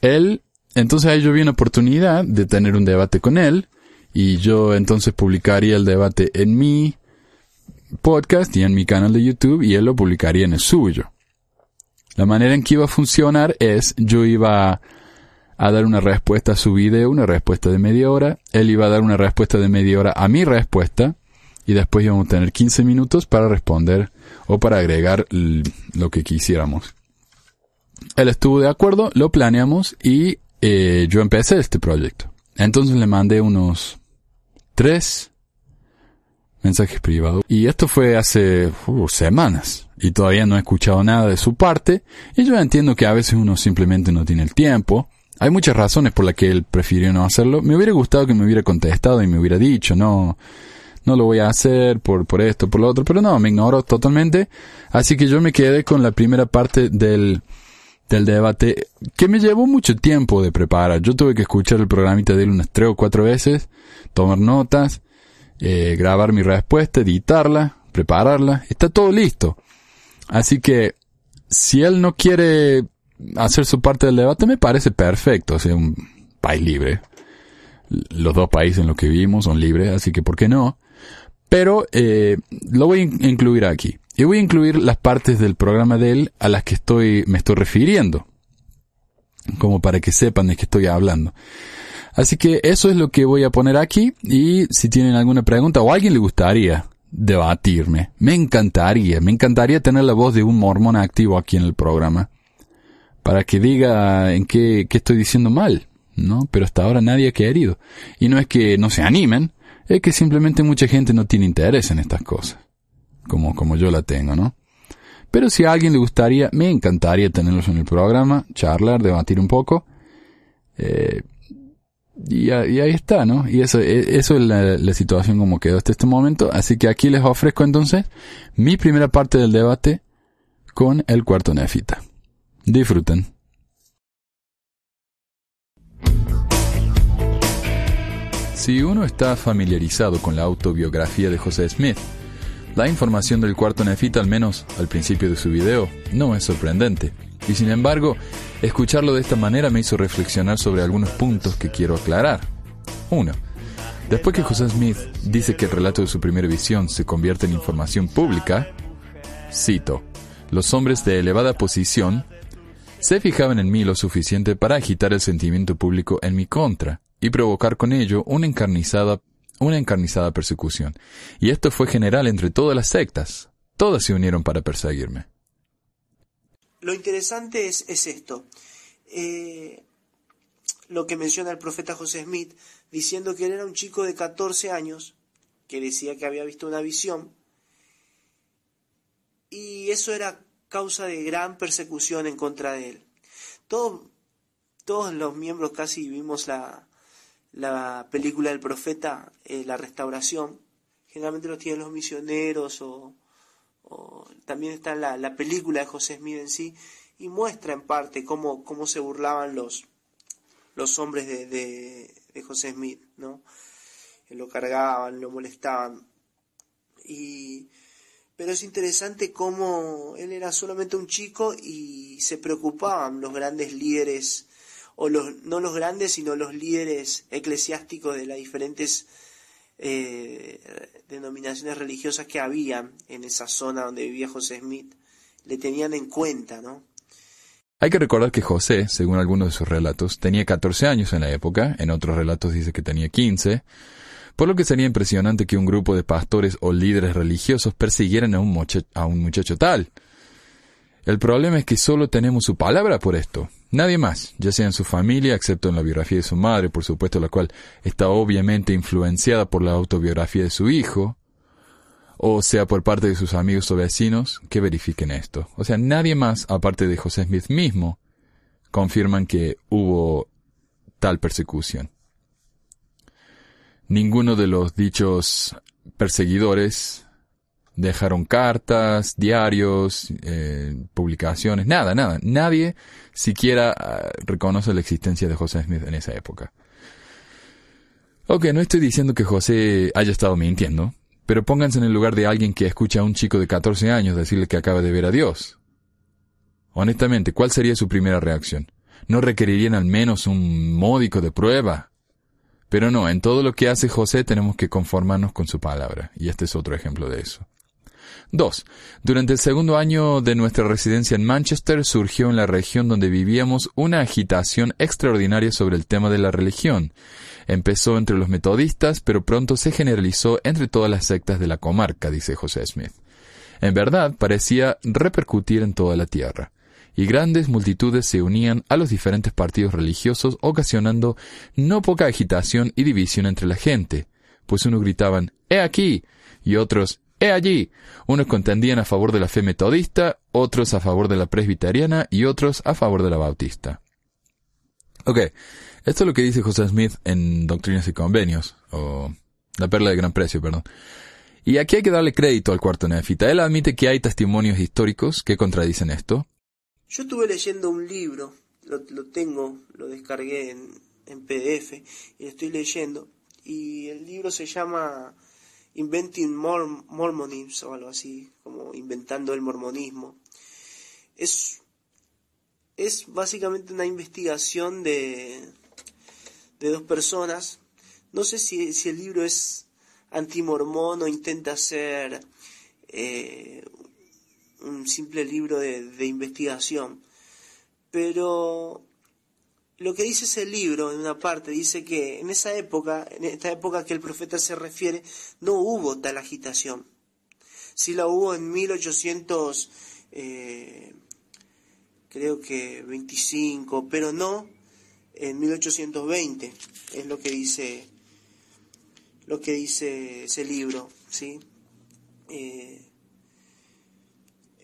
Él, entonces ahí yo vi una oportunidad de tener un debate con él, y yo entonces publicaría el debate en mi podcast y en mi canal de YouTube, y él lo publicaría en el suyo. La manera en que iba a funcionar es, yo iba a dar una respuesta a su video, una respuesta de media hora, él iba a dar una respuesta de media hora a mi respuesta, y después íbamos a tener 15 minutos para responder o para agregar lo que quisiéramos. Él estuvo de acuerdo, lo planeamos y eh, yo empecé este proyecto. Entonces le mandé unos tres mensajes privados. Y esto fue hace uh, semanas. Y todavía no he escuchado nada de su parte. Y yo entiendo que a veces uno simplemente no tiene el tiempo. Hay muchas razones por las que él prefirió no hacerlo. Me hubiera gustado que me hubiera contestado y me hubiera dicho, no, no lo voy a hacer por, por esto, por lo otro. Pero no, me ignoró totalmente. Así que yo me quedé con la primera parte del, del debate que me llevó mucho tiempo de preparar. Yo tuve que escuchar el programita de él unas tres o cuatro veces, tomar notas, eh, grabar mi respuesta, editarla, prepararla. Está todo listo. Así que si él no quiere hacer su parte del debate, me parece perfecto. O sea, un país libre. Los dos países en los que vivimos son libres, así que ¿por qué no? Pero eh, lo voy a in- incluir aquí. Y voy a incluir las partes del programa de él a las que estoy, me estoy refiriendo. Como para que sepan de qué estoy hablando. Así que eso es lo que voy a poner aquí. Y si tienen alguna pregunta o alguien le gustaría debatirme, me encantaría, me encantaría tener la voz de un mormón activo aquí en el programa. Para que diga en qué, qué estoy diciendo mal, ¿no? Pero hasta ahora nadie ha querido. Y no es que no se animen, es que simplemente mucha gente no tiene interés en estas cosas. Como, como yo la tengo, ¿no? Pero si a alguien le gustaría, me encantaría tenerlos en el programa, charlar, debatir un poco. Eh, y, ahí está, ¿no? Y eso, e- eso es la, la situación como quedó hasta este momento. Así que aquí les ofrezco entonces mi primera parte del debate con el cuarto nefita. Disfruten. Si uno está familiarizado con la autobiografía de José Smith, la información del cuarto nefita, al menos al principio de su video, no es sorprendente. Y sin embargo, escucharlo de esta manera me hizo reflexionar sobre algunos puntos que quiero aclarar. 1. Después que José Smith dice que el relato de su primera visión se convierte en información pública, cito, los hombres de elevada posición se fijaban en mí lo suficiente para agitar el sentimiento público en mi contra y provocar con ello una encarnizada, una encarnizada persecución. Y esto fue general entre todas las sectas. Todas se unieron para perseguirme. Lo interesante es, es esto. Eh, lo que menciona el profeta José Smith, diciendo que él era un chico de 14 años, que decía que había visto una visión, y eso era causa de gran persecución en contra de él. Todo- todos los miembros casi vimos la, la película del profeta, eh, la restauración, generalmente lo tienen los misioneros o, también está la, la película de José Smith en sí y muestra en parte cómo, cómo se burlaban los, los hombres de, de, de José Smith, ¿no? Lo cargaban, lo molestaban. Y, pero es interesante cómo él era solamente un chico y se preocupaban los grandes líderes, o los, no los grandes, sino los líderes eclesiásticos de las diferentes eh, denominaciones religiosas que había en esa zona donde vivía José Smith. Le tenían en cuenta, ¿no? Hay que recordar que José, según algunos de sus relatos, tenía 14 años en la época, en otros relatos dice que tenía 15, por lo que sería impresionante que un grupo de pastores o líderes religiosos persiguieran a un, a un muchacho tal. El problema es que solo tenemos su palabra por esto, nadie más, ya sea en su familia, excepto en la biografía de su madre, por supuesto, la cual está obviamente influenciada por la autobiografía de su hijo, o sea por parte de sus amigos o vecinos que verifiquen esto. O sea, nadie más, aparte de José Smith mismo, confirman que hubo tal persecución. Ninguno de los dichos perseguidores dejaron cartas, diarios, eh, publicaciones, nada, nada. Nadie siquiera ah, reconoce la existencia de José Smith en esa época. Ok, no estoy diciendo que José haya estado mintiendo, pero pónganse en el lugar de alguien que escucha a un chico de 14 años decirle que acaba de ver a Dios. Honestamente, ¿cuál sería su primera reacción? ¿No requerirían al menos un módico de prueba? Pero no, en todo lo que hace José tenemos que conformarnos con su palabra, y este es otro ejemplo de eso. 2. Durante el segundo año de nuestra residencia en Manchester surgió en la región donde vivíamos una agitación extraordinaria sobre el tema de la religión. Empezó entre los metodistas, pero pronto se generalizó entre todas las sectas de la comarca, dice José Smith. En verdad, parecía repercutir en toda la tierra, y grandes multitudes se unían a los diferentes partidos religiosos, ocasionando no poca agitación y división entre la gente, pues unos gritaban ¡He aquí! y otros ¡He allí! Unos contendían a favor de la fe metodista, otros a favor de la presbiteriana y otros a favor de la bautista. Ok, esto es lo que dice José Smith en Doctrinas y Convenios, o La Perla de Gran Precio, perdón. Y aquí hay que darle crédito al cuarto nefita. Él admite que hay testimonios históricos que contradicen esto. Yo estuve leyendo un libro, lo, tengo, lo descargué en, en PDF y lo estoy leyendo. Y el libro se llama Inventing Mor- Mormonism o algo así, como inventando el mormonismo. Es, es básicamente una investigación de, de dos personas. No sé si, si el libro es antimormón o intenta ser eh, un simple libro de, de investigación. Pero lo que dice ese libro, en una parte, dice que en esa época, en esta época que el profeta se refiere, no hubo tal agitación. Sí la hubo en 1800, eh, creo que 25, pero no en 1820, es lo que dice, lo que dice ese libro, ¿sí? Eh,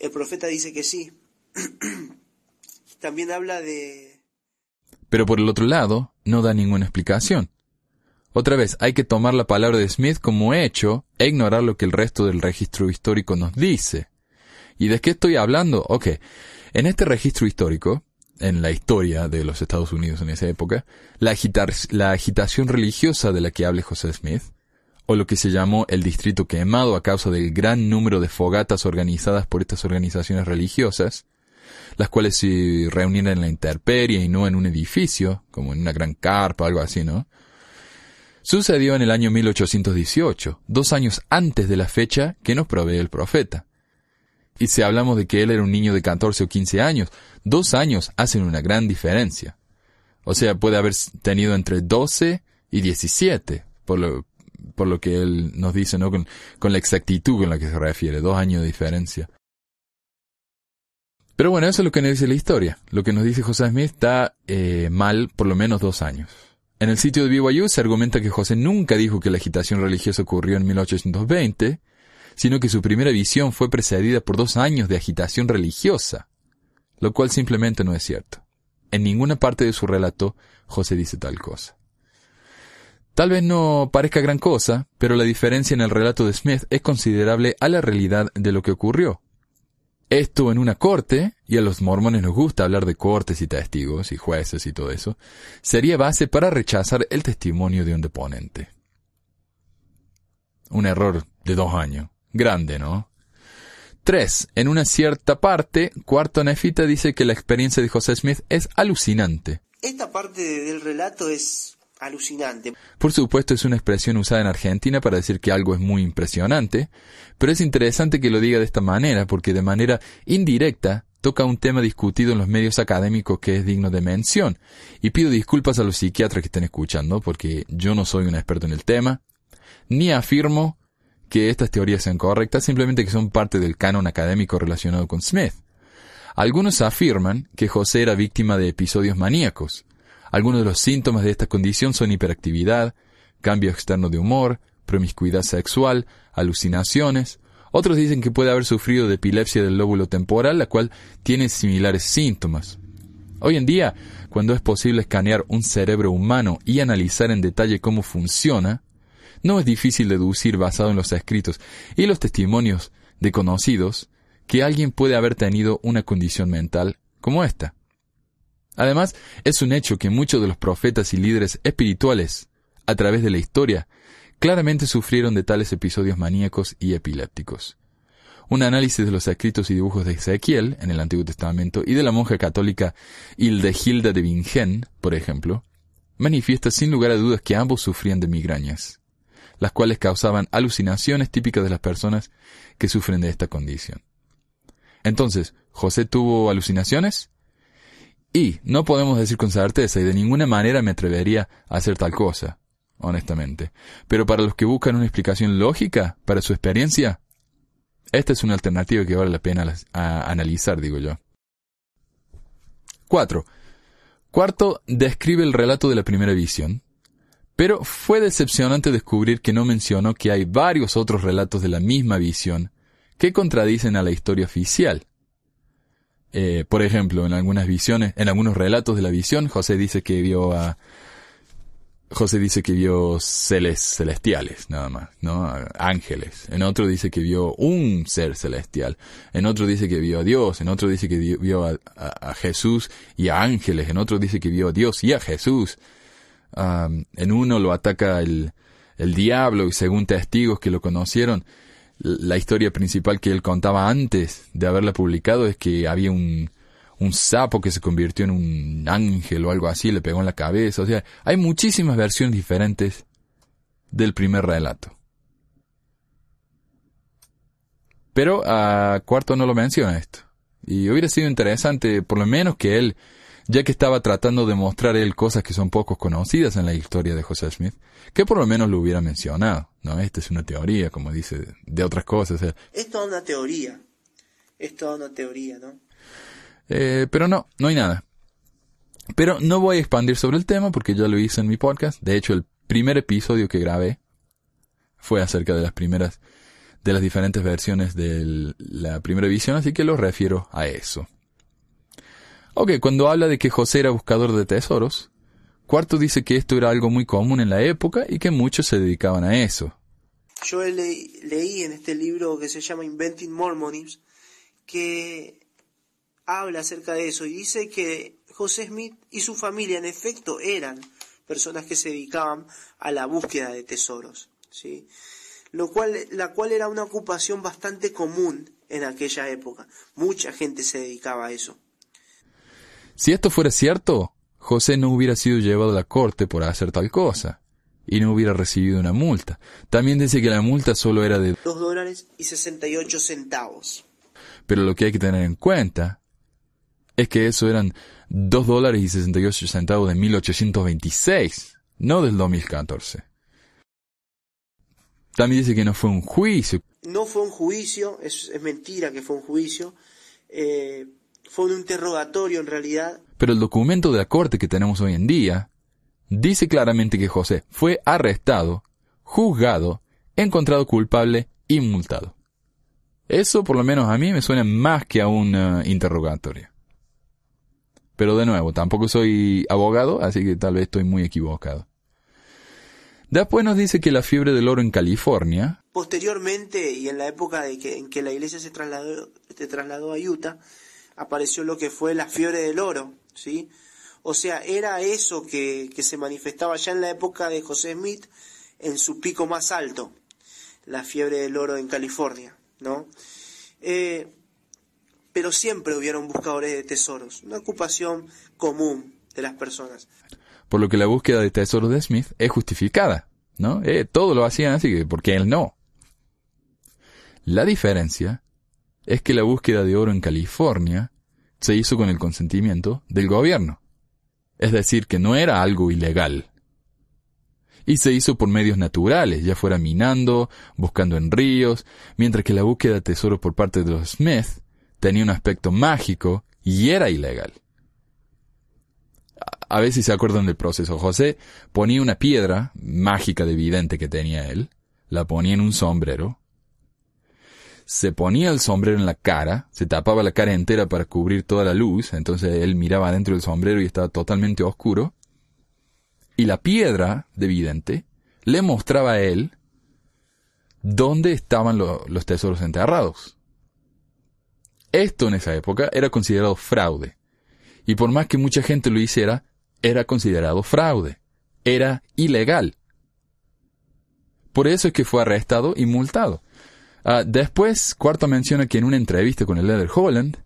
el profeta dice que sí. [clears throat] También habla de... Pero por el otro lado, no da ninguna explicación. Otra vez, hay que tomar la palabra de Smith como hecho e ignorar lo que el resto del registro histórico nos dice. ¿Y de qué estoy hablando? Ok, en este registro histórico, en la historia de los Estados Unidos en esa época, la, agitación religiosa de la que habla José Smith, o lo que se llamó el distrito quemado a causa del gran número de fogatas organizadas por estas organizaciones religiosas, las cuales se reunían en la intemperie y no en un edificio, como en una gran carpa o algo así, ¿no? Sucedió en el año 1818, dos años antes de la fecha que nos provee el profeta. Y si hablamos de que él era un niño de 14 o 15 años, dos años hacen una gran diferencia. O sea, puede haber tenido entre 12 y 17, por lo, que él nos dice, ¿no? Con la exactitud con la que se refiere, dos años de diferencia. Pero bueno, eso es lo que nos dice la historia. Lo que nos dice José Smith está eh, mal por lo menos dos años. En el sitio de BYU se argumenta que José nunca dijo que la agitación religiosa ocurrió en 1820, sino que su primera visión fue precedida por dos años de agitación religiosa, lo cual simplemente no es cierto. En ninguna parte de su relato José dice tal cosa. Tal vez no parezca gran cosa, pero la diferencia en el relato de Smith es considerable a la realidad de lo que ocurrió. Esto en una corte, y a los mormones nos gusta hablar de cortes y testigos y jueces y todo eso, sería base para rechazar el testimonio de un deponente. Un error de dos años. Grande, ¿no? 3. En una cierta parte, Cuarto Nefita dice que la experiencia de José Smith es alucinante. Esta parte de- del relato es Por supuesto es una expresión usada en Argentina para decir que algo es muy impresionante, pero es interesante que lo diga de esta manera porque de manera indirecta toca un tema discutido en los medios académicos que es digno de mención. Y pido disculpas a los psiquiatras que estén escuchando porque yo no soy un experto en el tema, ni afirmo que estas teorías sean correctas, simplemente que son parte del canon académico relacionado con Smith. Algunos afirman que José era víctima de episodios maníacos. Algunos de los síntomas de esta condición son hiperactividad, cambio externo de humor, promiscuidad sexual, alucinaciones. Otros dicen que puede haber sufrido de epilepsia del lóbulo temporal, la cual tiene similares síntomas. Hoy en día, cuando es posible escanear un cerebro humano y analizar en detalle cómo funciona, no es difícil deducir basado en los escritos y los testimonios de conocidos que alguien puede haber tenido una condición mental como esta. Además, es un hecho que muchos de los profetas y líderes espirituales, a través de la historia, claramente sufrieron de tales episodios maníacos y epilépticos. Un análisis de los escritos y dibujos de Ezequiel en el Antiguo Testamento y de la monja católica Hildegilda de Bingen, por ejemplo, manifiesta sin lugar a dudas que ambos sufrían de migrañas, las cuales causaban alucinaciones típicas de las personas que sufren de esta condición. Entonces, ¿José tuvo alucinaciones? Y no podemos decir con certeza y de ninguna manera me atrevería a hacer tal cosa, honestamente. Pero para los que buscan una explicación lógica para su experiencia, esta es una alternativa que vale la pena analizar, digo yo. 4. Cuarto, describe el relato de la primera visión, pero fue decepcionante descubrir que no mencionó que hay varios otros relatos de la misma visión que contradicen a la historia oficial. Eh, por ejemplo, en algunas visiones, en algunos relatos de la visión, José dice que vio a José dice que vio celestiales, nada más, ¿no? Ángeles. En otro dice que vio un ser celestial. En otro dice que vio a Dios. En otro dice que vi- vio a, a- Jesús y a ángeles. En otro dice que vio a Dios y a Jesús. Am, en uno lo ataca el, el diablo y según testigos que lo conocieron, la historia principal que él contaba antes de haberla publicado es que había un, un sapo que se convirtió en un ángel o algo así, le pegó en la cabeza. O sea, hay muchísimas versiones diferentes del primer relato. Pero a Cuarto no lo menciona esto. Y hubiera sido interesante, por lo menos que él, ya que estaba tratando de mostrar él cosas que son pocos conocidas en la historia de José Smith, que por lo menos lo hubiera mencionado. No, esta es una teoría, como dice, de otras cosas. eh. Es toda una teoría. Es toda una teoría, ¿no? Eh, pero no, no hay nada. Pero no voy a expandir sobre el tema porque ya lo hice en mi podcast. De hecho, el primer episodio que grabé fue acerca de las primeras, de las diferentes versiones de la primera visión, así que lo refiero a eso. Ok, cuando habla de que José era buscador de tesoros, Cuarto dice que esto era algo muy común en la época y que muchos se dedicaban a eso. Yo le- leí en este libro que se llama Inventing Mormonism que habla acerca de eso y dice que José Smith y su familia en efecto eran personas que se dedicaban a la búsqueda de tesoros, ¿sí? Lo cual, la cual era una ocupación bastante común en aquella época. Mucha gente se dedicaba a eso. Si esto fuera cierto, José no hubiera sido llevado a la corte por hacer tal cosa, y no hubiera recibido una multa. También dice que la multa solo era de... Dos dólares y 68 centavos. Pero lo que hay que tener en cuenta es que eso eran 2 dólares y 68 centavos de 1826, no del 2014. También dice que no fue un juicio, No fue un juicio, es, es mentira que fue un juicio. eh, fue un interrogatorio en realidad. pero el documento de la corte que tenemos hoy en día dice claramente que José fue arrestado, juzgado, encontrado culpable y multado. Eso por lo menos a mí me suena más que a un eh, interrogatorio. Pero de nuevo, tampoco soy abogado, así que tal vez estoy muy equivocado. Después nos dice que la fiebre del oro en California, Posteriormente, y en la época de que, en que la iglesia se trasladó, se trasladó a Utah, apareció lo que fue la fiebre del oro, ¿sí? O sea, era eso que, que se manifestaba ya en la época de José Smith en su pico más alto, la fiebre del oro en California, ¿no? Eh, pero siempre hubieron buscadores de tesoros, una ocupación común de las personas. por lo que la búsqueda de tesoros de Smith es justificada, ¿no? Eh, todo lo hacían así, que porque él no. La diferencia es que la búsqueda de oro en California se hizo con el consentimiento del gobierno. Es decir, que no era algo ilegal. Y se hizo por medios naturales, ya fuera minando, buscando en ríos, mientras que la búsqueda de tesoros por parte de los Smith tenía un aspecto mágico y era ilegal. A a ver si se acuerdan del proceso. José ponía una piedra mágica de vidente que tenía él, la ponía en un sombrero, se ponía el sombrero en la cara, se tapaba la cara entera para cubrir toda la luz, entonces él miraba dentro del sombrero y estaba totalmente oscuro, y la piedra de vidente le mostraba a él dónde estaban lo- los tesoros enterrados. Esto en esa época era considerado fraude, y por más que mucha gente lo hiciera, era considerado fraude, era ilegal. Por eso es que fue arrestado y multado. Ah, después, Cuarto menciona que en una entrevista con el Leather Holland,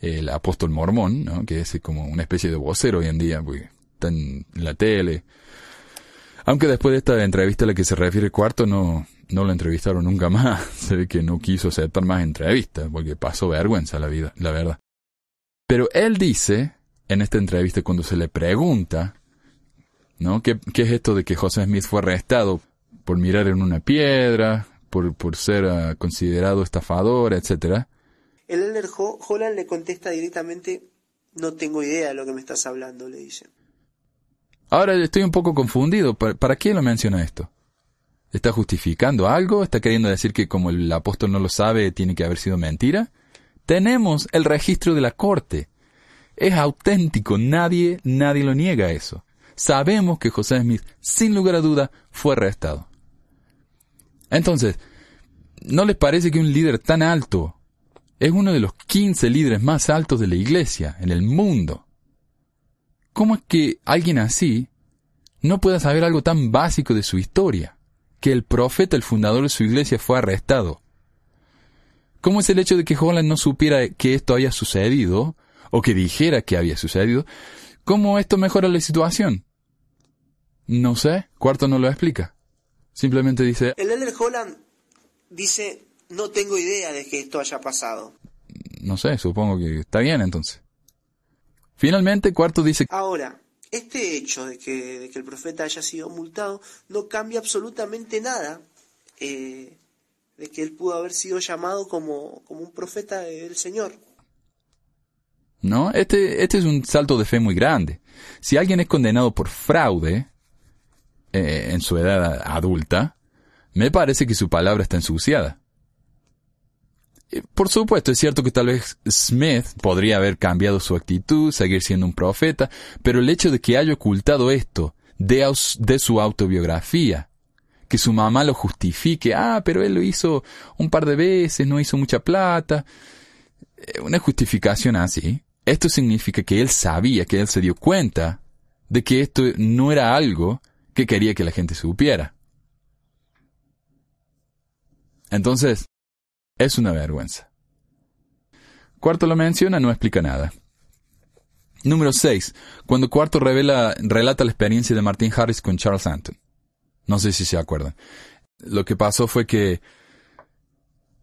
el apóstol mormón, ¿no? que es como una especie de vocero hoy en día, porque está en la tele. Aunque después de esta entrevista a la que se refiere Cuarto, no, no lo entrevistaron nunca más. [laughs] Se ve que no quiso aceptar más entrevistas, porque pasó vergüenza la vida, la verdad. Pero él dice, en esta entrevista, cuando se le pregunta, ¿no? ¿Qué, qué es esto de que José Smith fue arrestado por mirar en una piedra, por, por ser ah, considerado estafador, etcétera? El elder Ho- Holland le contesta directamente, no tengo idea de lo que me estás hablando, le dice. Ahora estoy un poco confundido. ¿Para, para qué lo menciona esto? ¿Está justificando algo? ¿Está queriendo decir que como el apóstol no lo sabe, tiene que haber sido mentira? Tenemos el registro de la corte. Es auténtico, nadie, nadie lo niega eso. Sabemos que José Smith, sin lugar a duda, fue arrestado. Entonces, ¿no les parece que un líder tan alto es uno de los 15 líderes más altos de la iglesia en el mundo? ¿Cómo es que alguien así no pueda saber algo tan básico de su historia? Que el profeta, el fundador de su iglesia, fue arrestado. ¿Cómo es el hecho de que Holland no supiera que esto había sucedido, o que dijera que había sucedido? ¿Cómo esto mejora la situación? No sé, Cuarto no lo explica. Simplemente dice, Holland dice, no tengo idea de que esto haya pasado. no sé, supongo que está bien entonces. Finalmente, Cuarto dice, Ahora, este hecho de que, de que el profeta haya sido multado no cambia absolutamente nada eh, de que él pudo haber sido llamado como, como un profeta del Señor. ¿no? Este, este es un salto de fe muy grande. Si alguien es condenado por fraude eh, en su edad adulta, me parece que su palabra está ensuciada. Por supuesto, es cierto que tal vez Smith podría haber cambiado su actitud, seguir siendo un profeta, pero el hecho de que haya ocultado esto de, de su autobiografía, que su mamá lo justifique, ah, pero él lo hizo un par de veces, no hizo mucha plata, eh, una justificación así, esto significa que él sabía, que él se dio cuenta de que esto no era algo que quería que la gente supiera. Entonces, es una vergüenza. Cuarto lo menciona, no explica nada. Número 6. Cuando Cuarto revela, relata la experiencia de Martin Harris con Charles Anton. No sé si se acuerdan. Lo que pasó fue que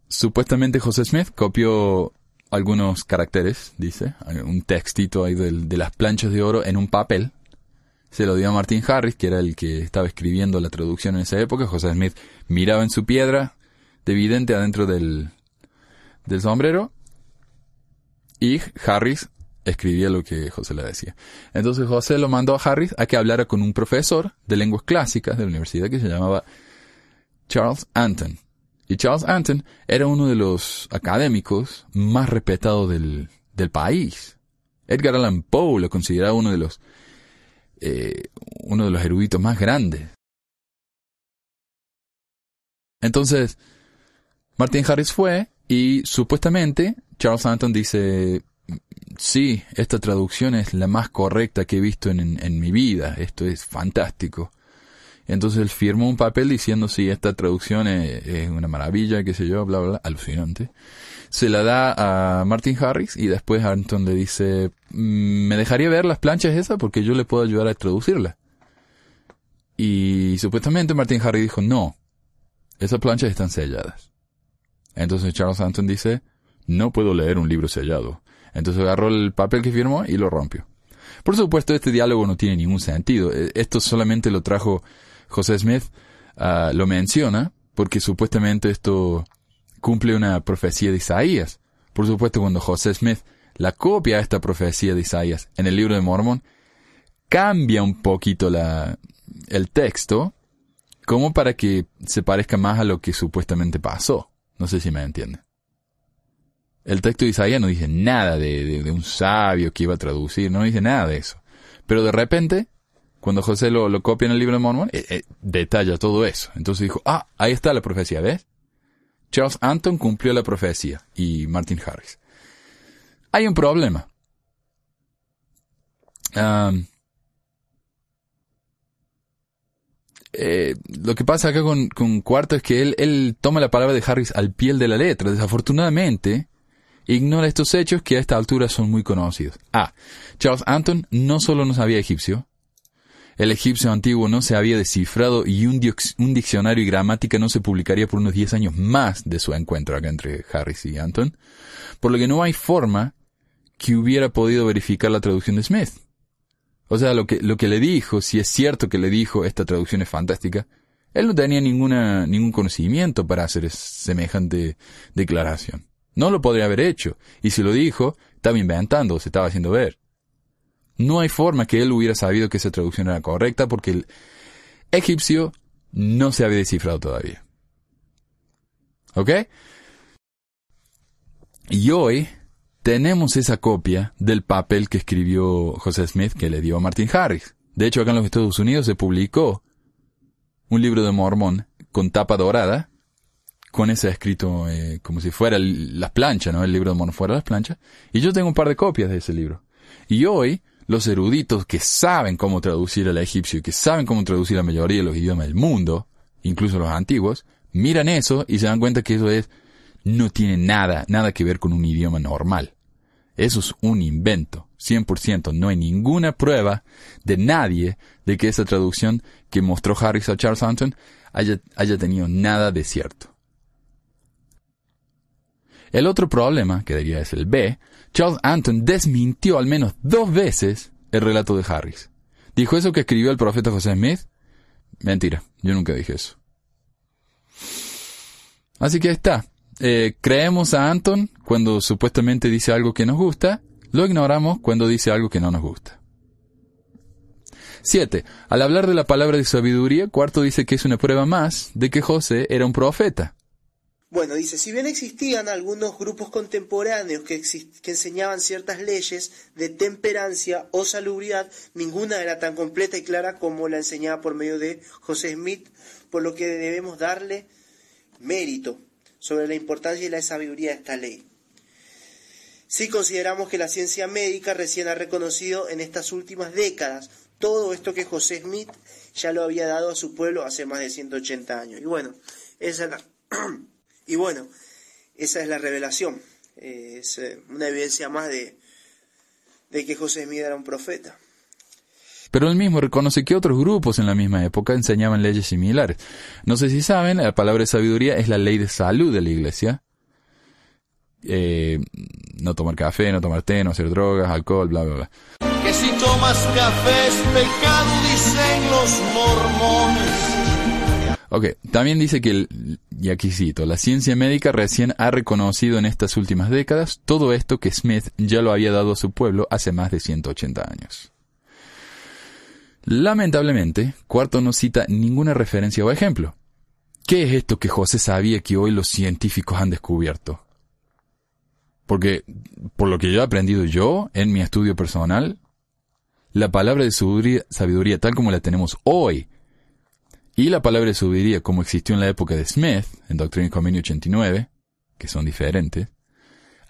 supuestamente José Smith copió algunos caracteres, dice, un textito ahí del- de las planchas de oro en un papel. Se lo dio a Martin Harris, que era el que estaba escribiendo la traducción en esa época. José Smith miraba en su piedra de vidente adentro del, del sombrero y Harris escribía lo que José le decía. Entonces José lo mandó a Harris a que hablara con un profesor de lenguas clásicas de la universidad que se llamaba Charles Anton. Y Charles Anton era uno de los académicos más respetados del, del país. Edgar Allan Poe lo consideraba uno de los eh, uno de los eruditos más grandes. Entonces, Martin Harris fue y supuestamente Charles Anton dice, sí, esta traducción es la más correcta que he visto en, en- mi vida, esto es fantástico. Entonces él firmó un papel diciendo, sí, esta traducción es, es una maravilla, qué sé yo, bla, bla, bla, alucinante. Se la da a Martin Harris y después Anton le dice, "Mm, ¿me dejaría ver las planchas esas? Porque yo le puedo ayudar a traducirla. Y supuestamente Martin Harris dijo, no, esas planchas están selladas. Entonces Charles Anton dice, no puedo leer un libro sellado. Entonces agarró el papel que firmó y lo rompió. Por supuesto, este diálogo no tiene ningún sentido. Eh, Esto solamente lo trajo José Smith, ah, lo menciona, porque supuestamente esto cumple una profecía de Isaías. Por supuesto, cuando José Smith la copia esta profecía de Isaías en el libro de Mormón, cambia un poquito la, el texto como para que se parezca más a lo que supuestamente pasó. No sé si me entienden. El texto de Isaías no dice nada de, un sabio que iba a traducir, no dice nada de eso. Pero de repente, cuando José lo, copia en el libro de Mormón, eh, eh, detalla todo eso. Entonces dijo, ah, ahí está la profecía, ¿ves? Charles Anton cumplió la profecía y Martin Harris. Hay un problema. Eh, lo que pasa acá con, con Cuarto es que él, él toma la palabra de Harris al pie de la letra. Desafortunadamente, ignora estos hechos que a esta altura son muy conocidos. Ah, Charles Anton no solo no sabía egipcio, el egipcio antiguo no se había descifrado y un, un diccionario y gramática no se publicaría por unos 10 años más de su encuentro acá entre Harris y Anton, por lo que no hay forma que hubiera podido verificar la traducción de Smith. O sea, lo que, lo que le dijo, si es cierto que le dijo esta traducción es fantástica, él no tenía ninguna, ningún conocimiento para hacer semejante declaración. No lo podría haber hecho, y si lo dijo, estaba inventando, se estaba haciendo ver. No hay forma que él hubiera sabido que esa traducción era correcta porque el egipcio no se había descifrado todavía. ¿Ok? Y hoy tenemos esa copia del papel que escribió José Smith que le dio a Martin Harris. De hecho, acá en los Estados Unidos se publicó un libro de Mormón con tapa dorada, con ese escrito eh, como si fuera las planchas, ¿no? El libro de Mormón fuera las planchas. Y yo tengo un par de copias de ese libro. Y hoy, los eruditos que saben cómo traducir al egipcio y que saben cómo traducir la mayoría de los idiomas del mundo, incluso los antiguos, miran eso y se dan cuenta que eso es, no tiene nada, nada que ver con un idioma normal. Eso es un invento, 100%. No hay ninguna prueba de nadie de que esa traducción que mostró Harris a Charles Anton haya, haya tenido nada de cierto. El otro problema, que diría es el B, Charles Anton desmintió al menos dos veces el relato de Harris. ¿Dijo eso que escribió el profeta José Smith? Mentira, yo nunca dije eso. Así que ahí está. Eh, creemos a Anton cuando supuestamente dice algo que nos gusta, lo ignoramos cuando dice algo que no nos gusta. 7. Al hablar de la palabra de sabiduría, Cuarto dice que es una prueba más de que José era un profeta. Bueno, dice, si bien existían algunos grupos contemporáneos que, que enseñaban ciertas leyes de temperancia o salubridad, ninguna era tan completa y clara como la enseñada por medio de José Smith, por lo que debemos darle mérito sobre la importancia y la sabiduría de esta ley. Si consideramos que la ciencia médica recién ha reconocido en estas últimas décadas todo esto que José Smith ya lo había dado a su pueblo hace más de 180 años. Y bueno, esa es la, [clears throat] y bueno, esa es la revelación. Eh, es eh, una evidencia más de, de que José Smith era un profeta. Pero él mismo reconoce que otros grupos en la misma época enseñaban leyes similares. No sé si saben, la palabra de sabiduría es la ley de salud de la iglesia. Eh, no tomar café, no tomar té, no hacer drogas, alcohol, bla, bla, bla. que si tomas café es pecado, dicen los mormones. Ok, también dice que, el- y aquí cito, la ciencia médica recién ha reconocido en estas últimas décadas todo esto que Smith ya lo había dado a su pueblo hace más de 180 años. Lamentablemente, Cuarto no cita ninguna referencia o ejemplo. ¿Qué es esto que José sabía que hoy los científicos han descubierto? Porque, por lo que yo he aprendido yo en mi estudio personal, la palabra de sabiduría, sabiduría tal como la tenemos hoy y la palabra de sabiduría como existió en la época de Smith, en Doctrina y Convenio 89, que son diferentes,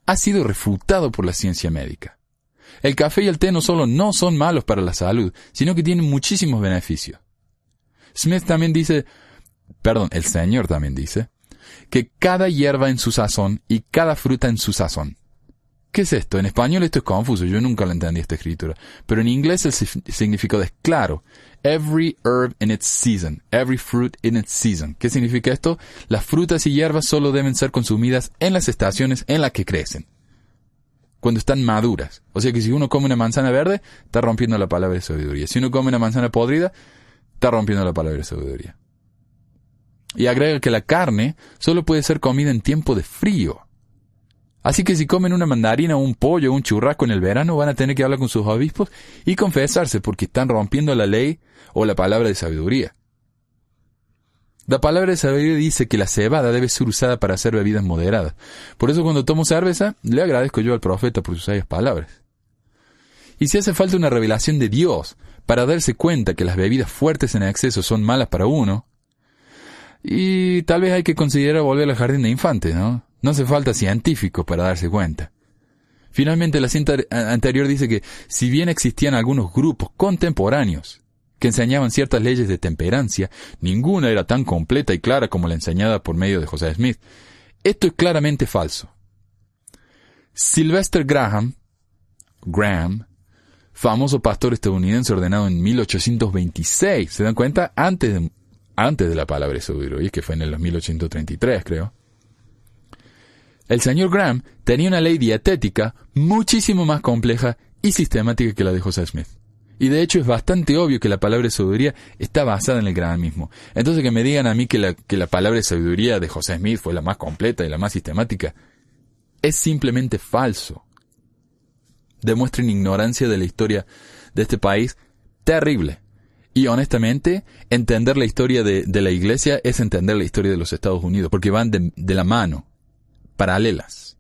ha sido refutado por la ciencia médica. El café y el té no solo no son malos para la salud, sino que tienen muchísimos beneficios. Smith también dice, perdón, el Señor también dice, que cada hierba en su sazón y cada fruta en su sazón. ¿Qué es esto? En español esto es confuso, yo nunca lo entendí esta escritura, pero en inglés el si- significado es claro. Every herb in its season, every fruit in its season. ¿Qué significa esto? Las frutas y hierbas solo deben ser consumidas en las estaciones en las que crecen. Cuando están maduras. O sea que si uno come una manzana verde, está rompiendo la palabra de sabiduría. Si uno come una manzana podrida, está rompiendo la palabra de sabiduría. Y agrega que la carne solo puede ser comida en tiempo de frío. Así que si comen una mandarina, un pollo, un churrasco en el verano, van a tener que hablar con sus obispos y confesarse porque están rompiendo la ley o la palabra de sabiduría. La palabra de sabiduría dice que la cebada debe ser usada para hacer bebidas moderadas. Por eso cuando tomo cerveza, le agradezco yo al profeta por sus sabias palabras. Y si hace falta una revelación de Dios para darse cuenta que las bebidas fuertes en exceso son malas para uno, y tal vez hay que considerar volver al jardín de infantes, ¿no? No hace falta científico para darse cuenta. Finalmente, la cinta anterior dice que si bien existían algunos grupos contemporáneos que enseñaban ciertas leyes de temperancia, ninguna era tan completa y clara como la enseñada por medio de José Smith. Esto es claramente falso. Sylvester Graham, Graham, famoso pastor estadounidense ordenado en 1826, ¿se dan cuenta? Antes de, antes de la palabra de que fue en el 1833, creo. El señor Graham tenía una ley dietética muchísimo más compleja y sistemática que la de José Smith. Y de hecho es bastante obvio que la palabra de sabiduría está basada en el grahamismo. Entonces que me digan a mí que la, que la palabra de sabiduría de José Smith fue la más completa y la más sistemática, es simplemente falso. Demuestran ignorancia de la historia de este país terrible. Y honestamente, entender la historia de, de la iglesia es entender la historia de los Estados Unidos, porque van de, de la mano, paralelas.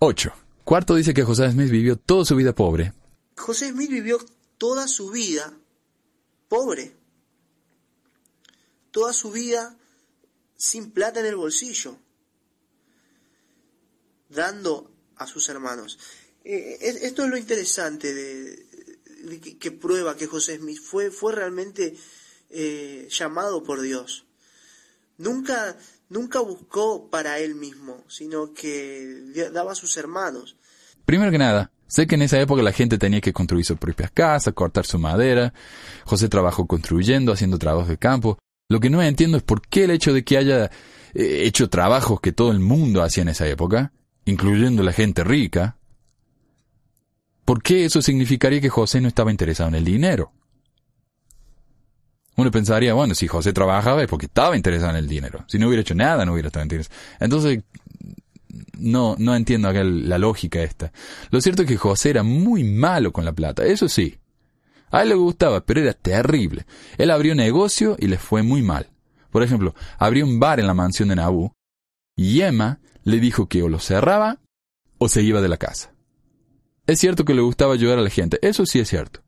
8. Cuarto dice que José Smith vivió toda su vida pobre. José Smith vivió toda su vida pobre. Toda su vida sin plata en el bolsillo. Dando a sus hermanos. Eh, es- esto es lo interesante de, que, prueba que José Smith fue, fue realmente eh, llamado por Dios. Nunca, nunca buscó para él mismo, sino que daba a sus hermanos. Primero que nada, sé que en esa época la gente tenía que construir sus propias casas, cortar su madera. José trabajó construyendo, haciendo trabajos de campo. Lo que no entiendo es por qué el hecho de que haya eh, hecho trabajos que todo el mundo hacía en esa época, incluyendo la gente rica, ¿por qué eso significaría que José no estaba interesado en el dinero? Uno pensaría, bueno, si José trabajaba es porque estaba interesado en el dinero. Si no hubiera hecho nada, no hubiera estado interesado. Entonces, no, no entiendo acá la lógica esta. Lo cierto es que José era muy malo con la plata, eso sí. A él le gustaba, pero era terrible. Él abrió negocio y le fue muy mal. Por ejemplo, abrió un bar en la mansión de Nabú y Emma le dijo que o lo cerraba o se iba de la casa. Es cierto que le gustaba ayudar a la gente, eso sí es cierto.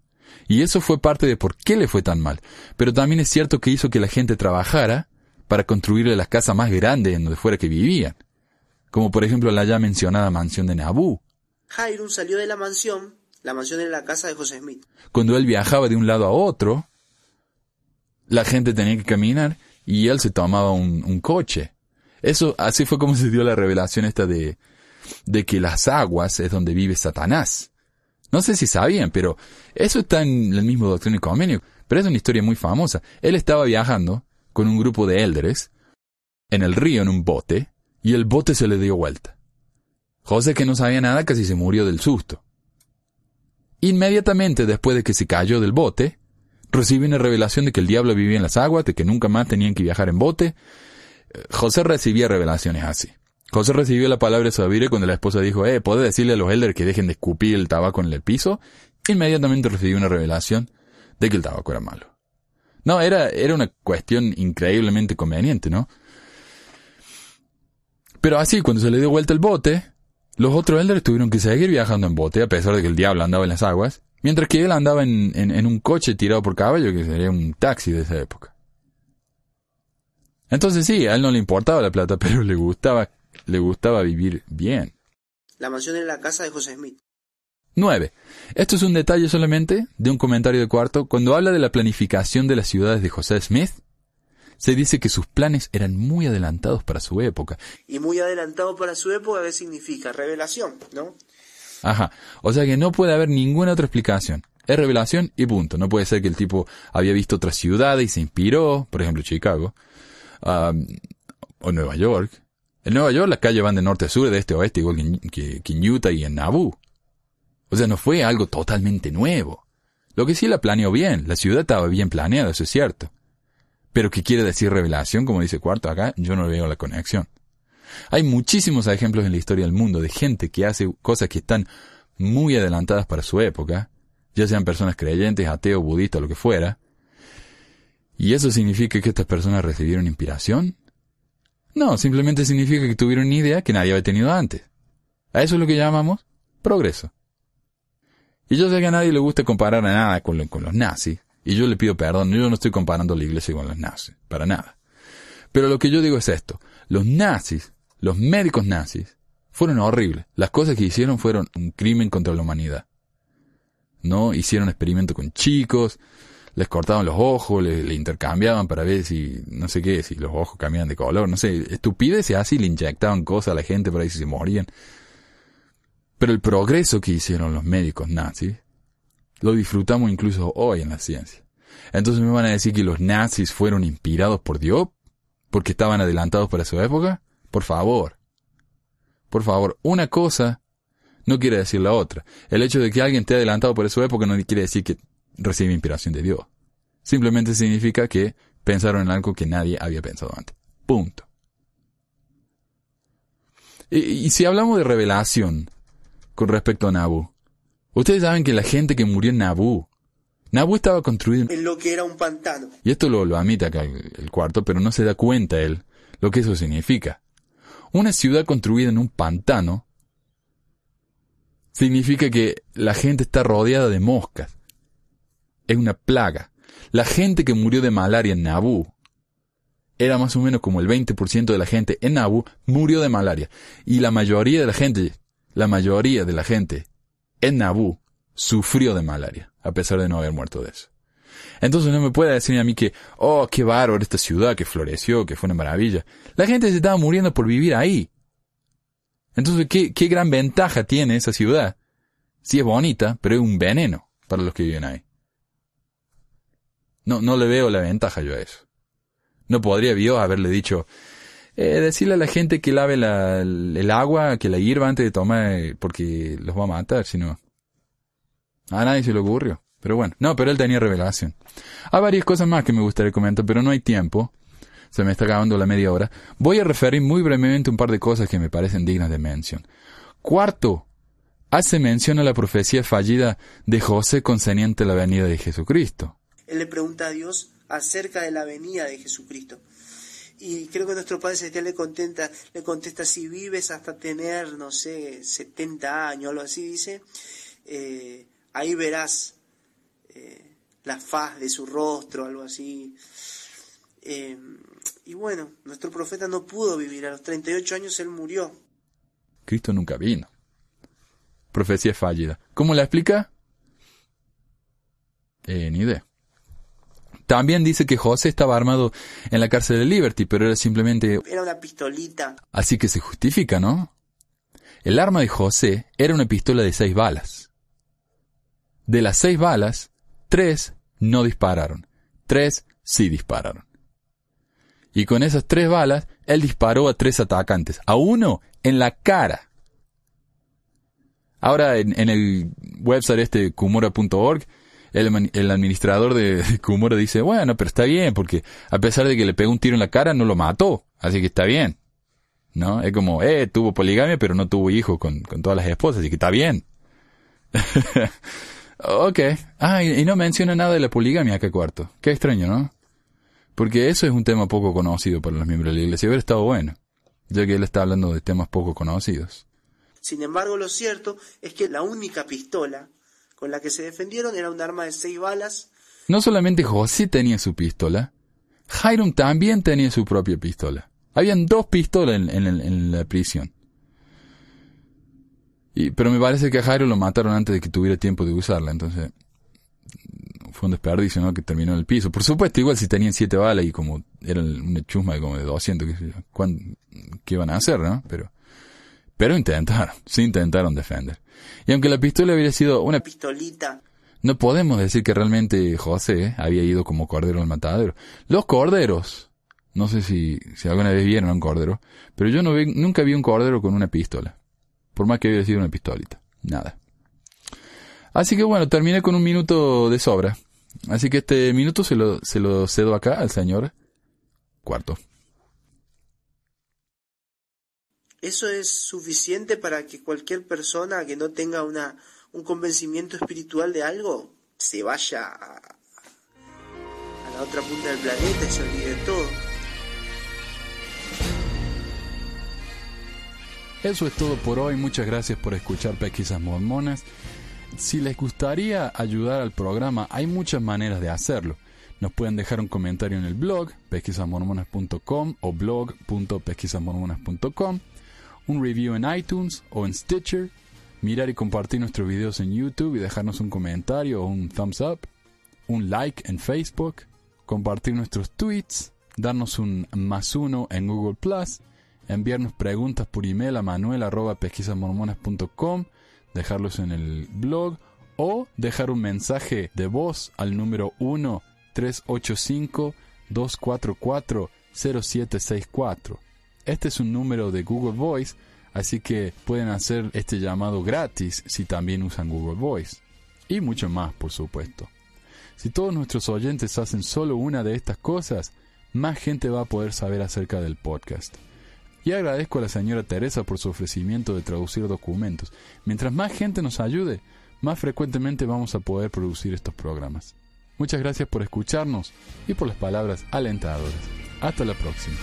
Y eso fue parte de por qué le fue tan mal. Pero también es cierto que hizo que la gente trabajara para construirle las casas más grandes en donde fuera que vivían. Como por ejemplo la ya mencionada mansión de Nabú. Jairun salió de la mansión, la mansión era la casa de José Smith. Cuando él viajaba de un lado a otro, la gente tenía que caminar y él se tomaba un, un coche. Eso, así fue como [laughs] se dio la revelación esta de, de que las aguas es donde vive Satanás. No sé si sabían, pero eso está en el mismo Doctrina y Convenio. Pero es una historia muy famosa. Él estaba viajando con un grupo de élderes en el río en un bote y el bote se le dio vuelta. José, que no sabía nada, casi se murió del susto. Inmediatamente después de que se cayó del bote, recibe una revelación de que el diablo vivía en las aguas, de que nunca más tenían que viajar en bote. Eh, José recibía revelaciones así. José recibió la palabra de sabiduría cuando la esposa dijo, eh, ¿puede decirle a los elders que dejen de escupir el tabaco en el piso? Inmediatamente recibió una revelación de que el tabaco era malo. No, era, era una cuestión increíblemente conveniente, ¿no? Pero así, cuando se le dio vuelta el bote, los otros elders tuvieron que seguir viajando en bote, a pesar de que el diablo andaba en las aguas, Mientras que él andaba en, en- en un coche tirado por caballo, que sería un taxi de esa época. Entonces sí, a él no le importaba la plata, [laughs] pero le gustaba, le gustaba vivir bien. La mansión era la casa de José Smith. 9. Esto es un detalle solamente de un comentario de cuarto. Cuando habla de la planificación de las ciudades de José Smith, se dice que sus planes eran muy adelantados para su época. Y muy adelantado para su época, ¿qué significa? Revelación, ¿no? Ajá. O sea que no puede haber ninguna otra explicación. Es revelación y punto. No puede ser que el tipo había visto otras ciudades y se inspiró, por ejemplo Chicago, ah, o Nueva York. En Nueva York las calles van de norte a sur, de este a oeste, igual que en, que- que en Utah y en Nauvoo. O sea, no fue algo totalmente nuevo. Lo que sí la planeó bien, la ciudad estaba bien planeada, eso es cierto. Pero ¿qué quiere decir revelación, como dice Cuarto acá? Yo no veo la conexión. Hay muchísimos ejemplos en la historia del mundo de gente que hace cosas que están muy adelantadas para su época, ya sean personas creyentes, ateos, budistas, lo que fuera. ¿Y eso significa que estas personas recibieron inspiración? No, simplemente significa que tuvieron una idea que nadie había tenido antes. A eso es lo que llamamos progreso. Y yo sé que a nadie le gusta comparar a nada con, con los nazis, y yo le pido perdón, yo no estoy comparando la iglesia con los nazis, para nada. Pero lo que yo digo es esto, los nazis, los médicos nazis, fueron horribles. Las cosas que hicieron fueron un crimen contra la humanidad. ¿No? Hicieron experimentos con chicos, les cortaban los ojos, le, le intercambiaban para ver si, no sé qué, si los ojos cambiaban de color, no sé, estupideces así, le inyectaban cosas a la gente para ver si se morían. Pero el progreso que hicieron los médicos nazis, lo disfrutamos incluso hoy en la ciencia. Entonces me van a decir que los nazis fueron inspirados por Dios, porque estaban adelantados para su época. Por favor. Por favor, una cosa no quiere decir la otra. El hecho de que alguien esté adelantado para su época no quiere decir que recibe inspiración de Dios. Simplemente significa que pensaron en algo que nadie había pensado antes. Punto. Y, y si hablamos de revelación con respecto a Nabu, ustedes saben que la gente que murió en Nabu, Nabu estaba construido en En lo que era un pantano. y esto lo, lo admite acá el, el cuarto, pero no se da cuenta él lo que eso significa. Una ciudad construida en un pantano significa que la gente está rodeada de moscas. Es una plaga. La gente que murió de malaria en Nabú era más o menos como el 20% de la gente en Nabú murió de malaria. Y la mayoría de la gente, la mayoría de la gente en Nabú sufrió de malaria, a pesar de no haber muerto de eso. Entonces no me puede decir a mí que, oh, qué bárbaro esta ciudad que floreció, que fue una maravilla. La gente se estaba muriendo por vivir ahí. Entonces, ¿qué, qué gran ventaja tiene esa ciudad? Sí es bonita, pero es un veneno para los que viven ahí. No, no le veo la ventaja yo a eso. No podría Dios haberle dicho, eh, decirle a la gente que lave la- el agua, que la hierva antes de tomar, eh, porque los va a matar, si no. A nadie se le ocurrió. Pero bueno, no, pero él tenía revelación. Hay varias cosas más que me gustaría comentar, pero no hay tiempo. Se me está acabando la media hora. Voy a referir muy brevemente un par de cosas que me parecen dignas de mención. Cuarto, hace mención a la profecía fallida de José concerniente a la venida de Jesucristo. Él le pregunta a Dios acerca de la venida de Jesucristo. Y creo que nuestro Padre Celestial le contenta, le contesta, si vives hasta tener, no sé, 70 años, algo así dice, eh, ahí verás eh, la faz de su rostro, algo así. Eh, y bueno, nuestro profeta no pudo vivir, a los 38 años él murió. Cristo nunca vino. Profecía fallida. ¿Cómo la explica? Ni idea. También dice que José estaba armado en la cárcel de Liberty, pero era simplemente Era una pistolita. Así que se justifica, ¿no? El arma de José era una pistola de seis balas. De las seis balas, tres no dispararon, tres sí dispararon. Y con esas tres balas, él disparó a tres atacantes, a uno en la cara. Ahora en, en el website este kumora.org, el, el administrador de, de Kumora dice, bueno, pero está bien, porque a pesar de que le pegó un tiro en la cara, no lo mató, así que está bien. ¿No? Es como, eh, tuvo poligamia, pero no tuvo hijos con, con todas las esposas, así que está bien. [laughs] ok. Ah, y, y no menciona nada de la poligamia acá cuarto. Qué extraño, ¿no? Porque eso es un tema poco conocido para los miembros de la iglesia. Hubiera estado bueno, ya que él está hablando de temas poco conocidos. Sin embargo, lo cierto es que la única pistola con la que se defendieron era un arma de seis balas. No solamente José tenía su pistola, Hiram también tenía su propia pistola. Habían dos pistolas en, la prisión. Pero me parece que a Jairo lo mataron antes de que tuviera tiempo de usarla, entonces fue un desperdicio. Que terminó en el piso. Por supuesto, igual si tenían siete balas y como era una chusma de como de 200, qué, sé yo, ¿cuán- qué iban a hacer, no? Pero, pero intentaron, sí intentaron defender. Y aunque la pistola hubiera sido una Pistolita. no podemos decir que realmente José había ido como cordero al matadero. Los corderos, no sé si, si alguna vez vieron a un cordero, pero yo no vi, nunca vi un cordero con una pistola. Por más que hubiera sido una pistolita. Nada. Así que bueno, terminé con un minuto de sobra. Así que este minuto se lo, se lo cedo acá al señor cuarto. Eso es suficiente para que cualquier persona que no tenga una, un convencimiento espiritual de algo se vaya a, la otra punta del planeta y se olvide de todo. Eso es todo por hoy. Muchas gracias por escuchar Pesquisas Mormonas. Si les gustaría ayudar al programa, hay muchas maneras de hacerlo. Nos pueden dejar un comentario en el blog pesquisasmormonas.com o blog.pesquisasmormonas.com, un review en iTunes o en Stitcher, mirar y compartir nuestros videos en YouTube y dejarnos un comentario o un thumbs up, un like en Facebook, compartir nuestros tweets, darnos un más uno en Google Plus, enviarnos preguntas por email a manuel.pesquisasmormonas.com, dejarlos en el blog o dejar un mensaje de voz al número 1-385-244-0764. Este es un número de Google Voice, así que pueden hacer este llamado gratis si también usan Google Voice. Y mucho más, por supuesto. Si todos nuestros oyentes hacen solo una de estas cosas, más gente va a poder saber acerca del podcast. Y agradezco a la señora Teresa por su ofrecimiento de traducir documentos. Mientras más gente nos ayude, más frecuentemente vamos a poder producir estos programas. Muchas gracias por escucharnos y por las palabras alentadoras. Hasta la próxima.